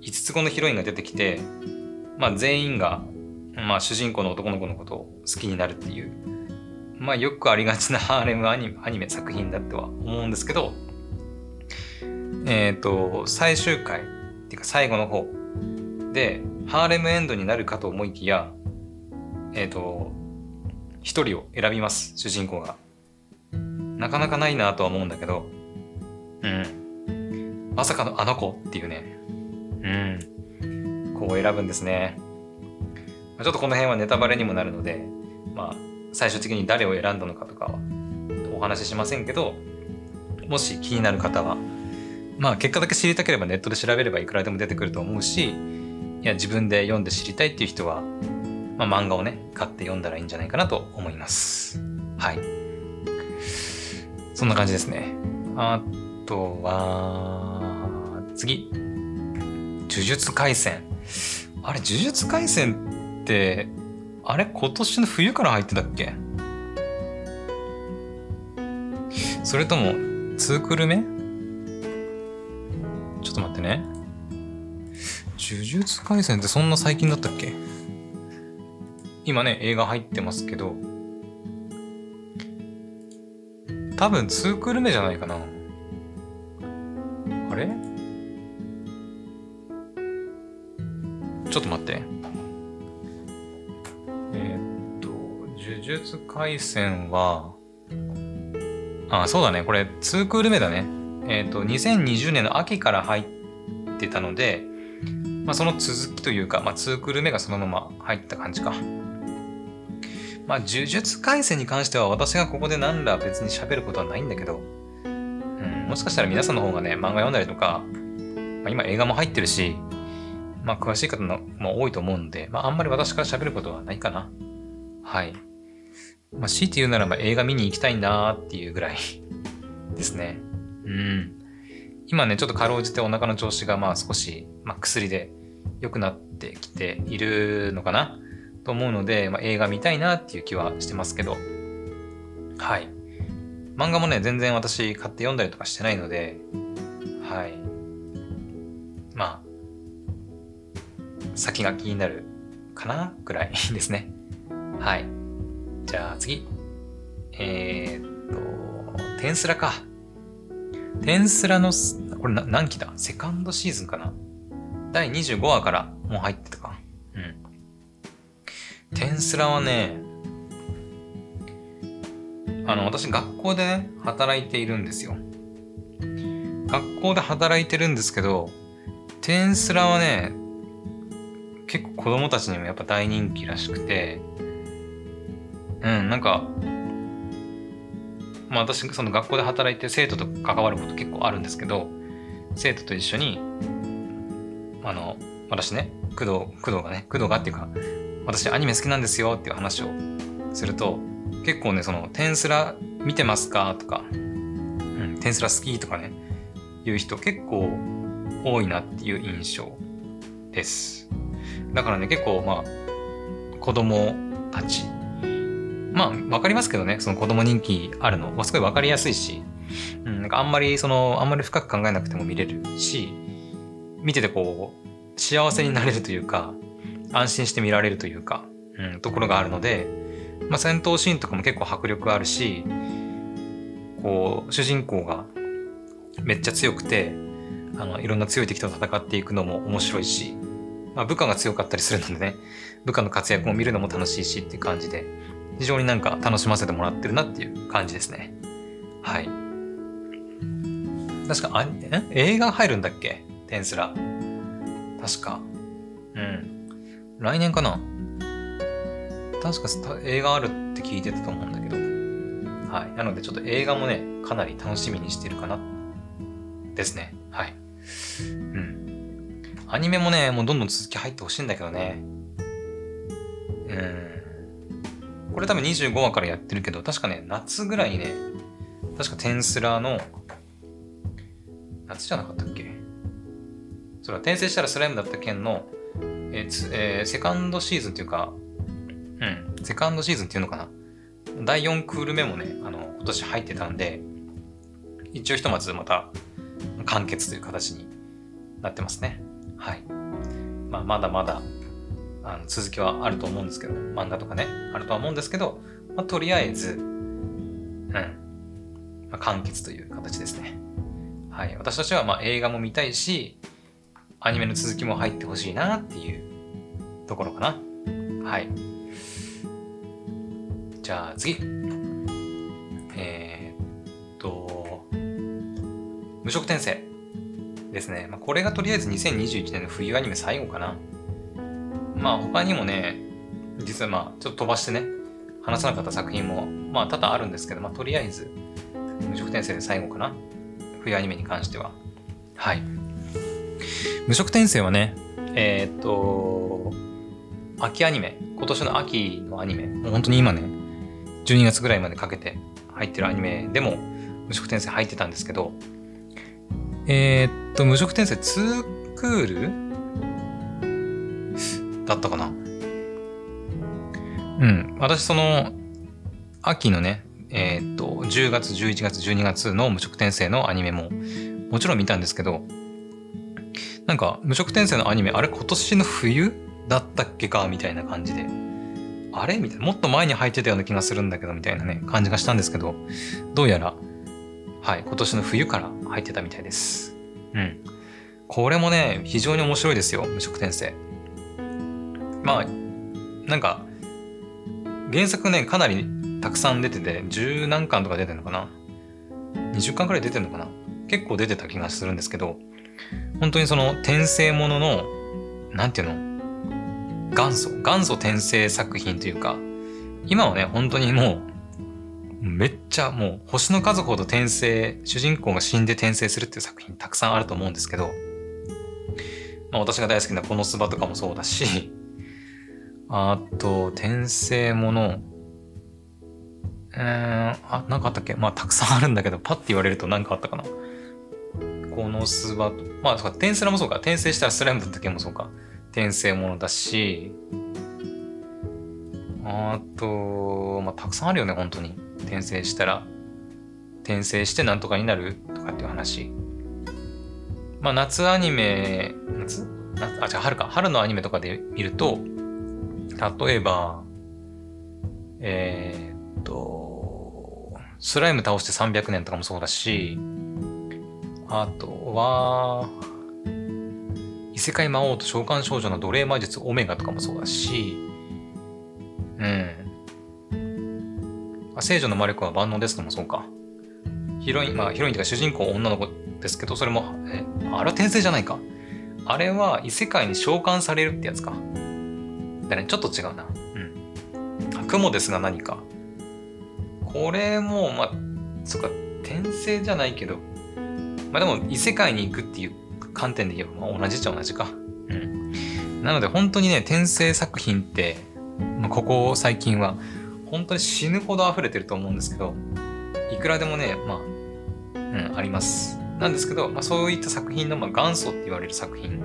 5つ子のヒロインが出てきて、まあ全員が、まあ主人公の男の子のことを好きになるっていう、まあよくありがちなハーレムアニメアニメ作品だっては思うんですけど、えっ、ー、と、最終回っていうか最後の方で、ハーレムエンドになるかと思いきや、えっ、ー、と、一人を選びます、主人公が。なかなかないなとは思うんだけど、うん。まさかのあの子っていうね、うん。こう選ぶんですね。ちょっとこの辺はネタバレにもなるので、まあ、最終的に誰を選んだのかとかはお話ししませんけど、もし気になる方は、まあ結果だけ知りたければネットで調べればいくらでも出てくると思うし、いや自分で読んで知りたいっていう人は、まあ、漫画をね、買って読んだらいいんじゃないかなと思います。はい。そんな感じですね。あとは、次。呪術廻戦。あれ、呪術廻戦って、あれ今年の冬から入ってたっけ？それとも、ツークル目ちょっと待ってね。呪術廻戦ってそんな最近だったっけ？今ね、映画入ってますけど、多分2クール目じゃないかな。あれ？ちょっと待って。呪術廻戦は、あ、そうだね。これ2クール目だね。えー、っと、2020年の秋から入ってたので、まあ、その続きというか、まあ、2クール目がそのまま入った感じか。まあ、呪術廻戦に関しては私がここで何ら別に喋ることはないんだけど、うん、もしかしたら皆さんの方がね、漫画読んだりとか、まあ、今映画も入ってるし、まあ、詳しい方も多いと思うんで、まあ、あんまり私から喋ることはないかな。はい。まあ、強いて言うならば映画見に行きたいなーっていうぐらい ですね。うん。今ね、ちょっとかろうじてお腹の調子がまあ少し、まあ、薬で良くなってきているのかな？と思うので、まあ、映画見たいなっていう気はしてますけど、はい。漫画もね、全然私買って読んだりとかしてないので、はい。まあ、先が気になるかな？ぐらいですね。はい。じゃあ次。えー、っと、テンスラか。テンスラの、これ何期だ？セカンドシーズンかな？第25話からもう入ってたか。うんテンスラはね、あの、私学校でね、働いているんですよ。学校で働いてるんですけど、テンスラはね、結構子供たちにもやっぱ大人気らしくて、うん、なんか、まあ私、その学校で働いて生徒と関わること結構あるんですけど、生徒と一緒に、あの、私ね、工藤、工藤がね、工藤がっていうか、私アニメ好きなんですよっていう話をすると、結構ね、その、テンスラ見てますか？とか、うん、テンスラ好き？とかね、言う人結構多いなっていう印象です。だからね、結構まあ、子供たち、まあ、わかりますけどね、その子供人気あるの、まあ、すごいわかりやすいし、うん、なんかあんまりその、あんまり深く考えなくても見れるし、見ててこう、幸せになれるというか、安心して見られるというか、うん、ところがあるので、まあ、戦闘シーンとかも結構迫力あるし、こう、主人公がめっちゃ強くて、あの、いろんな強い敵と戦っていくのも面白いし、まあ、部下が強かったりするのでね、部下の活躍を見るのも楽しいしっていう感じで、非常になんか楽しませてもらってるなっていう感じですね。はい。確か、あ、え？映画入るんだっけ？テンスラ。確か。うん。来年かな確か映画あるって聞いてたと思うんだけど。はい。なのでちょっと映画もね、かなり楽しみにしてるかな。ですね。はい。うん。アニメもね、もうどんどん続き入ってほしいんだけどね。うん。これ多分25話からやってるけど、確かね、夏ぐらいにね、確かテンスラーの、夏じゃなかったっけ？それは転生したらスライムだった件のえーえー、セカンドシーズンっていうか、うん、セカンドシーズンっていうのかな？第4クール目もね、あの、今年入ってたんで、一応ひとまずまた完結という形になってますね。はい。まあ、まだまだ、あの続きはあると思うんですけど、漫画とかね、あるとは思うんですけど、まあ、とりあえず、うん、まあ、完結という形ですね。はい。私たちはまあ映画も見たいし、アニメの続きも入ってほしいなっていうところかな。はい。じゃあ次。えー、っと、無色転生ですね。まあ、これがとりあえず2021年の冬アニメ最後かな。まあ他にもね、実はまあちょっと飛ばしてね、話さなかった作品もまあ多々あるんですけど、まあとりあえず無色転生で最後かな。冬アニメに関しては。はい。無色転生はね、えー、っと、秋アニメ、今年の秋のアニメ、もう本当に今ね、12月ぐらいまでかけて入ってるアニメでも無色転生入ってたんですけど、えー、っと、無色転生2クールだったかな？うん。私、その、秋のね、えー、っと、10月、11月、12月の無色転生のアニメも、もちろん見たんですけど、なんか、無色転生のアニメ、あれ今年の冬だったっけかみたいな感じで。あれ？みたいな。もっと前に入ってたような気がするんだけど、みたいなね、感じがしたんですけど、どうやら、はい、今年の冬から入ってたみたいです。うん。これもね、非常に面白いですよ、無色転生。まあ、なんか、原作ね、かなりたくさん出てて、十何巻とか出てるのかな ?20 巻くらい出てるのかな？結構出てた気がするんですけど、本当にその転生ものの、なんていうの？元祖、元祖転生作品というか、今はね、本当にもう、めっちゃもう星の数ほど転生、主人公が死んで転生するっていう作品たくさんあると思うんですけど、まあ私が大好きなこのスバとかもそうだし、あと、転生もの、えー、あ、なんかあったっけ？まあたくさんあるんだけど、パッて言われると何かあったかな。このスバ、まあ、そうか、転生もそうか。転生したらスライムの時もそうか。転生ものだし、あと、まあ、たくさんあるよね、本当に。転生したら、転生してなんとかになる？とかっていう話。まあ、夏アニメ、夏？夏？あ、じゃ春か。春のアニメとかで見ると、例えば、えー、っと、スライム倒して300年とかもそうだし、あとは、異世界魔王と召喚少女の奴隷魔術オメガとかもそうだし、うん。あ、聖女のマレコは万能ですともそうか。ヒロイン、まあヒロインというか主人公女の子ですけど、それも、え、あれは転生じゃないか。あれは異世界に召喚されるってやつか。だね、ちょっと違うな。うん。雲ですが何か。これも、まあ、そっか、転生じゃないけど、まあでも異世界に行くっていう観点で言えば、まあ、同じっちゃ同じか。うん。なので本当にね、転生作品って、まあ、ここ最近は本当に死ぬほど溢れてると思うんですけど、いくらでもね、まあ、うん、あります。なんですけど、まあ、そういった作品の、まあ、元祖って言われる作品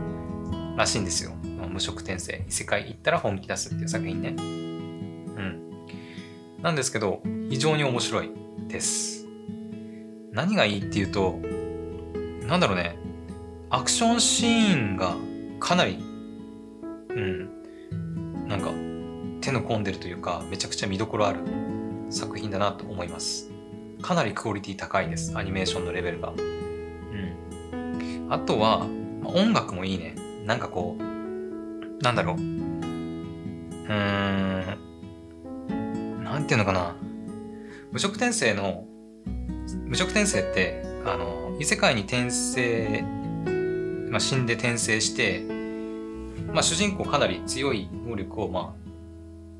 らしいんですよ。無色転生。異世界行ったら本気出すっていう作品ね。うん。なんですけど、非常に面白いです。何がいいっていうと、なんだろうね、アクションシーンがかなり、うん、なんか手の込んでるというか、めちゃくちゃ見どころある作品だなと思います。かなりクオリティ高いです、アニメーションのレベルが。うん。あとは、音楽もいいね。なんかこう、なんだろう？うーん、なんていうのかな？無色転生の、無色転生って、あの、異世界に転生、まあ、死んで転生して、まあ、主人公かなり強い能力を、ま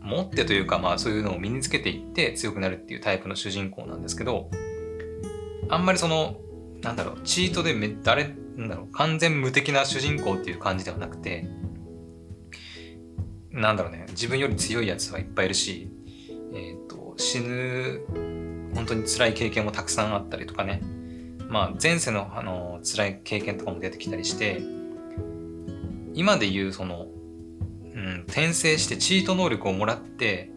あ、持ってというか、まあ、そういうのを身につけていって強くなるっていうタイプの主人公なんですけど、あんまりその、なんだろう、チートでめ、誰、なんだろう、完全無敵な主人公っていう感じではなくて、なんだろうね、自分より強いやつはいっぱいいるし、えっ、ー、と、死ぬ、本当に辛い経験もたくさんあったりとかね、まあ、前世のあの辛い経験とかも出てきたりして今で言うその、うん、転生してチート能力をもらって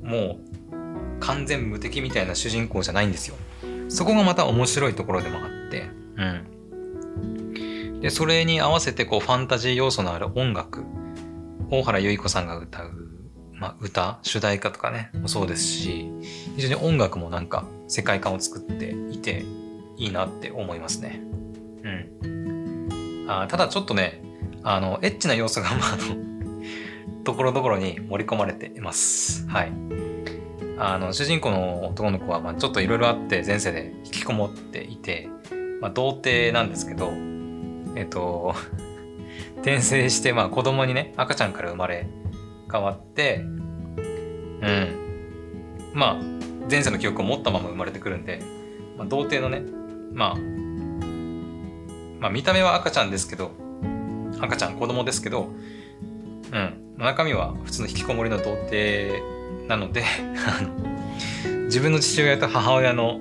もう完全無敵みたいな主人公じゃないんですよ。そこがまた面白いところでもあって、うん。で、それに合わせてこうファンタジー要素のある音楽大原由依子さんが歌う、まあ、歌、主題歌とかね、もそうですし、非常に音楽もなんか世界観を作っていていいなって思いますね。うん。あただちょっとね、あの、エッチな要素が、まあ、ところどころに盛り込まれています。はい。あの、主人公の男の子は、まあ、ちょっといろいろあって前世で引きこもっていて、まあ、童貞なんですけど、えっと、転生して、まあ、子供にね、赤ちゃんから生まれ変わって、うん。まあ、前世の記憶を持ったまま生まれてくるんで、まあ、童貞のね、まあ、まあ、見た目は赤ちゃんですけど、赤ちゃん、子供ですけど、うん、中身は普通の引きこもりの童貞なので 自分の父親と母親の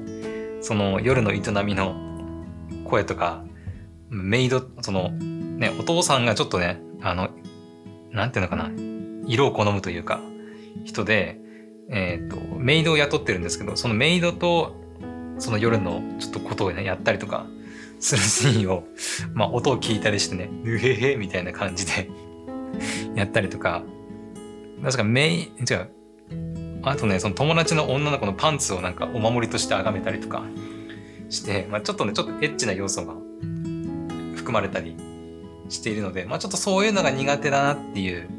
その夜の営みの声とか、メイド、その、ね、お父さんがちょっとね、あの、なんていうのかな、色を好むというか、人で、えっ、ー、と、メイドを雇ってるんですけど、そのメイドと、その夜のちょっとことをね、やったりとかするシーンを、まあ、音を聞いたりしてね、うへへみたいな感じで やったりとか、確かメイ、違う、あとね、その友達の女の子のパンツをなんかお守りとして崇めたりとかして、まあ、ちょっとね、ちょっとエッチな要素が含まれたりしているので、まあ、ちょっとそういうのが苦手だなっていう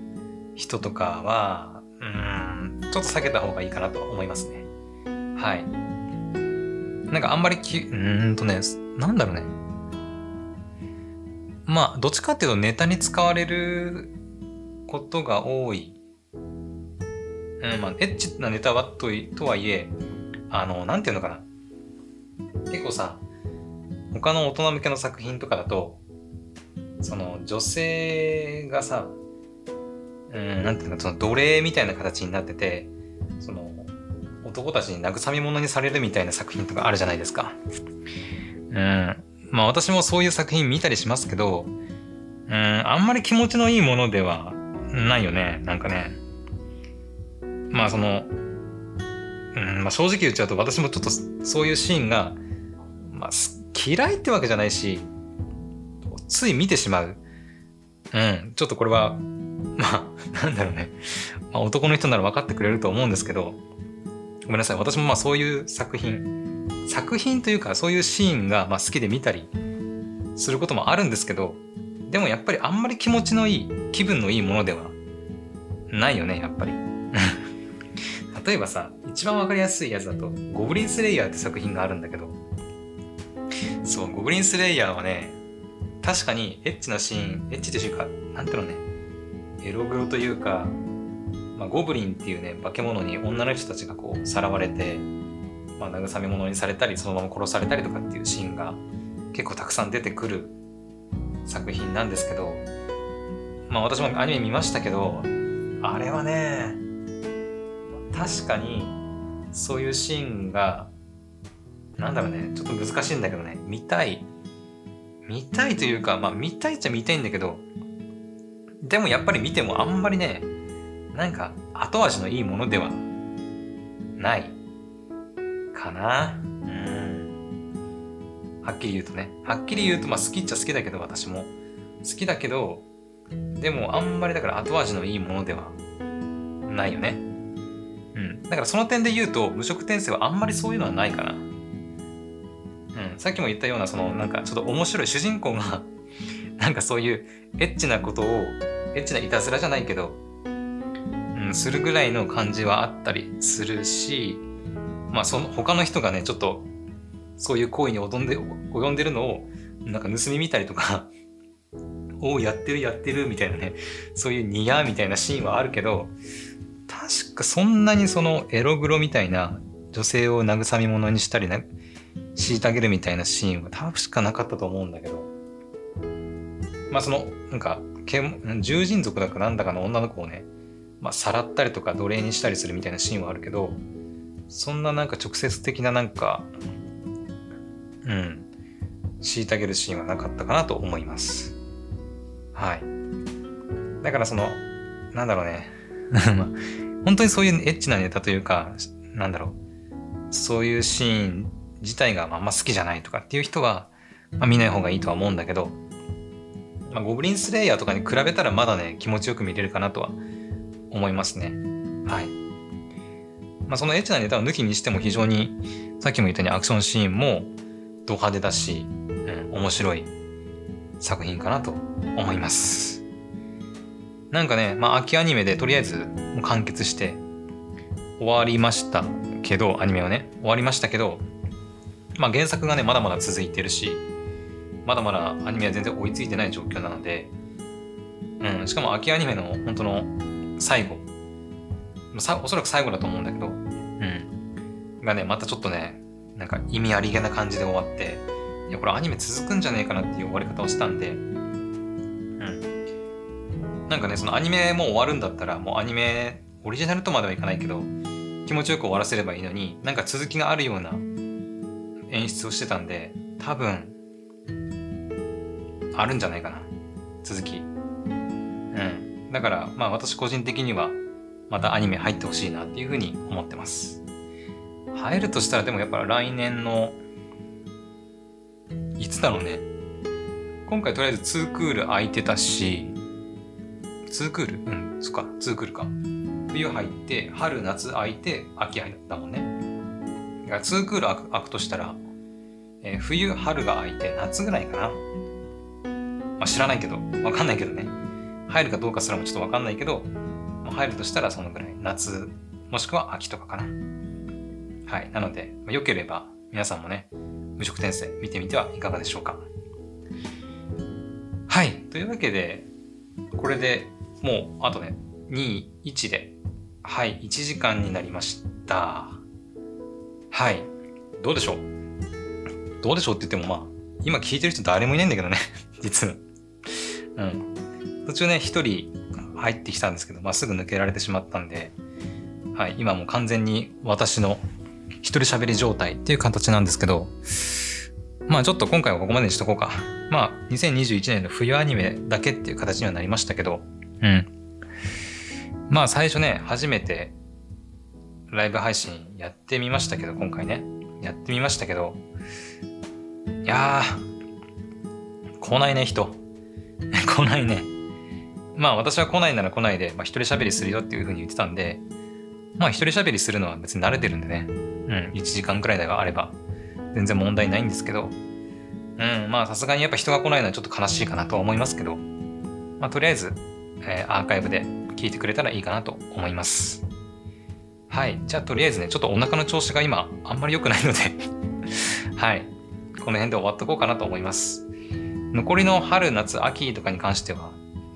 人とかは、うん、ちょっと避けた方がいいかなと思いますね。はい。なんかあんまりき、うんとね、なんだろうね。まあ、どっちかっていうとネタに使われることが多い。うん、まあ、エッチなネタはととはいえ、あの、なんていうのかな。結構さ、他の大人向けの作品とかだと、その女性がさ、うん、なんていうのか、その奴隷みたいな形になってて、その男たちに慰め物にされるみたいな作品とかあるじゃないですか。うん。まあ私もそういう作品見たりしますけど、うん、あんまり気持ちのいいものではないよね。なんかね。まあその、うん、まあ正直言っちゃうと私もちょっとそういうシーンが、まあ嫌いってわけじゃないし、つい見てしまう。うん、ちょっとこれは、まあ、なんだろうね。まあ、男の人なら分かってくれると思うんですけど、ごめんなさい。私もまあそういう作品、作品というかそういうシーンがまあ好きで見たりすることもあるんですけど、でもやっぱりあんまり気持ちのいい、気分のいいものではないよね、やっぱり。例えばさ、一番わかりやすいやつだと、ゴブリンスレイヤーって作品があるんだけど、そう、ゴブリンスレイヤーはね、確かにエッチなシーン、エッチというか、なんていうのね、エログロというか、まあ、ゴブリンっていうね、化け物に女の人たちがこう、さらわれて、まあ、慰め物にされたり、そのまま殺されたりとかっていうシーンが結構たくさん出てくる作品なんですけど、まあ私もアニメ見ましたけど、あれはね、確かにそういうシーンが、なんだろうね、ちょっと難しいんだけどね、見たい。見たいというか、まあ見たいっちゃ見たいんだけど、でもやっぱり見てもあんまりね、なんか後味のいいものではないかな。うん。はっきり言うとね。はっきり言うと、まあ好きっちゃ好きだけど、私も。好きだけど、でもあんまりだから後味のいいものではないよね。うん。だからその点で言うと、無色転生はあんまりそういうのはないかな。うん。さっきも言ったような、そのなんかちょっと面白い主人公が なんかそういうエッチなことを、エッチないたずらじゃないけど、うん、するぐらいの感じはあったりするし、まあその他の人がね、ちょっとそういう行為に及んで及んでるのをなんか盗み見たりとか おお、やってるやってるみたいなね、そういうニヤーみたいなシーンはあるけど、確かそんなにそのエログロみたいな女性を慰み者にしたりね、虐げるみたいなシーンは確かなかったと思うんだけど、まあその、なんか、獣人族だかなんだかの女の子をね、まあ、さらったりとか奴隷にしたりするみたいなシーンはあるけど、そんななんか直接的ななんか、うん、虐げるシーンはなかったかなと思います。はい。だからその、なんだろうね。本当にそういうエッチなネタというか、なんだろう。そういうシーン自体があんま好きじゃないとかっていう人は、まあ、見ない方がいいとは思うんだけど、まあ、ゴブリンスレイヤーとかに比べたらまだね、気持ちよく見れるかなとは思いますね。はい。まあ、そのエッチなネタを抜きにしても非常に、さっきも言ったようにアクションシーンもド派手だし、うん、面白い作品かなと思います。なんかね、まあ、秋アニメでとりあえず完結して終わりましたけど、アニメはね、終わりましたけど、まあ、原作がね、まだまだ続いてるし、まだまだアニメは全然追いついてない状況なので、うん、しかも秋アニメの本当の最後、さおそらく最後だと思うんだけど、うん、がね、またちょっとね、なんか意味ありげな感じで終わって、いや、これアニメ続くんじゃねえかなっていう終わり方をしたんで、うん。なんかね、そのアニメも終わるんだったら、もうアニメ、オリジナルとまではいかないけど、気持ちよく終わらせればいいのに、なんか続きがあるような演出をしてたんで、多分、あるんじゃないかな。続き。うん。だから、まあ私個人的には、またアニメ入ってほしいなっていうふうに思ってます。入るとしたらでもやっぱ来年の、いつだろうね。今回とりあえず2クール空いてたし、2クール？うん、そっか、2クールか。冬入って、春、夏空いて、秋入ったもんね。だから2クール空くとしたら、えー、冬、春が空いて、夏ぐらいかな。まあ、知らないけど、わかんないけどね。入るかどうかすらもちょっとわかんないけど、まあ、入るとしたらそのぐらい。夏、もしくは秋とかかな。はい。なので、まあ、良ければ皆さんもね、無職転生見てみてはいかがでしょうか。はい。というわけで、これでもうあとね、2、1で、はい、1時間になりました。はい。どうでしょう？どうでしょうって言ってもまあ、今聞いてる人誰もいないんだけどね、実は。うん。途中ね、一人入ってきたんですけど、まあ、すぐ抜けられてしまったんで、はい、今もう完全に私の一人喋り状態っていう形なんですけど、まあちょっと今回はここまでにしとこうか。まあ2021年の冬アニメだけっていう形にはなりましたけど、うん。まあ最初ね、初めてライブ配信やってみましたけど、今回ね。やってみましたけど、いやー、来ないね、人。来ないね。まあ私は来ないなら来ないで、まあ一人喋りするよっていう風に言ってたんで、まあ一人喋りするのは別に慣れてるんでね。うん、1時間くらいがあれば全然問題ないんですけど、うん、まあさすがにやっぱ人が来ないのはちょっと悲しいかなとは思いますけど、まあとりあえず、えー、アーカイブで聞いてくれたらいいかなと思います。はい。じゃあとりあえずね、ちょっとお腹の調子が今あんまり良くないので はい。この辺で終わっとこうかなと思います。残りの春、夏、秋とかに関しては、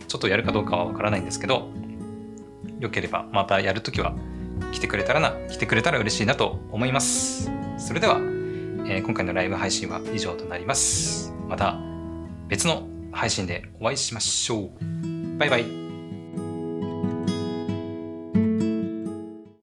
ちょっとやるかどうかはわからないんですけど、良ければまたやるときは来てくれたらな、来てくれたら嬉しいなと思います。それでは、えー、今回のライブ配信は以上となります。また別の配信でお会いしましょう。バイバイ。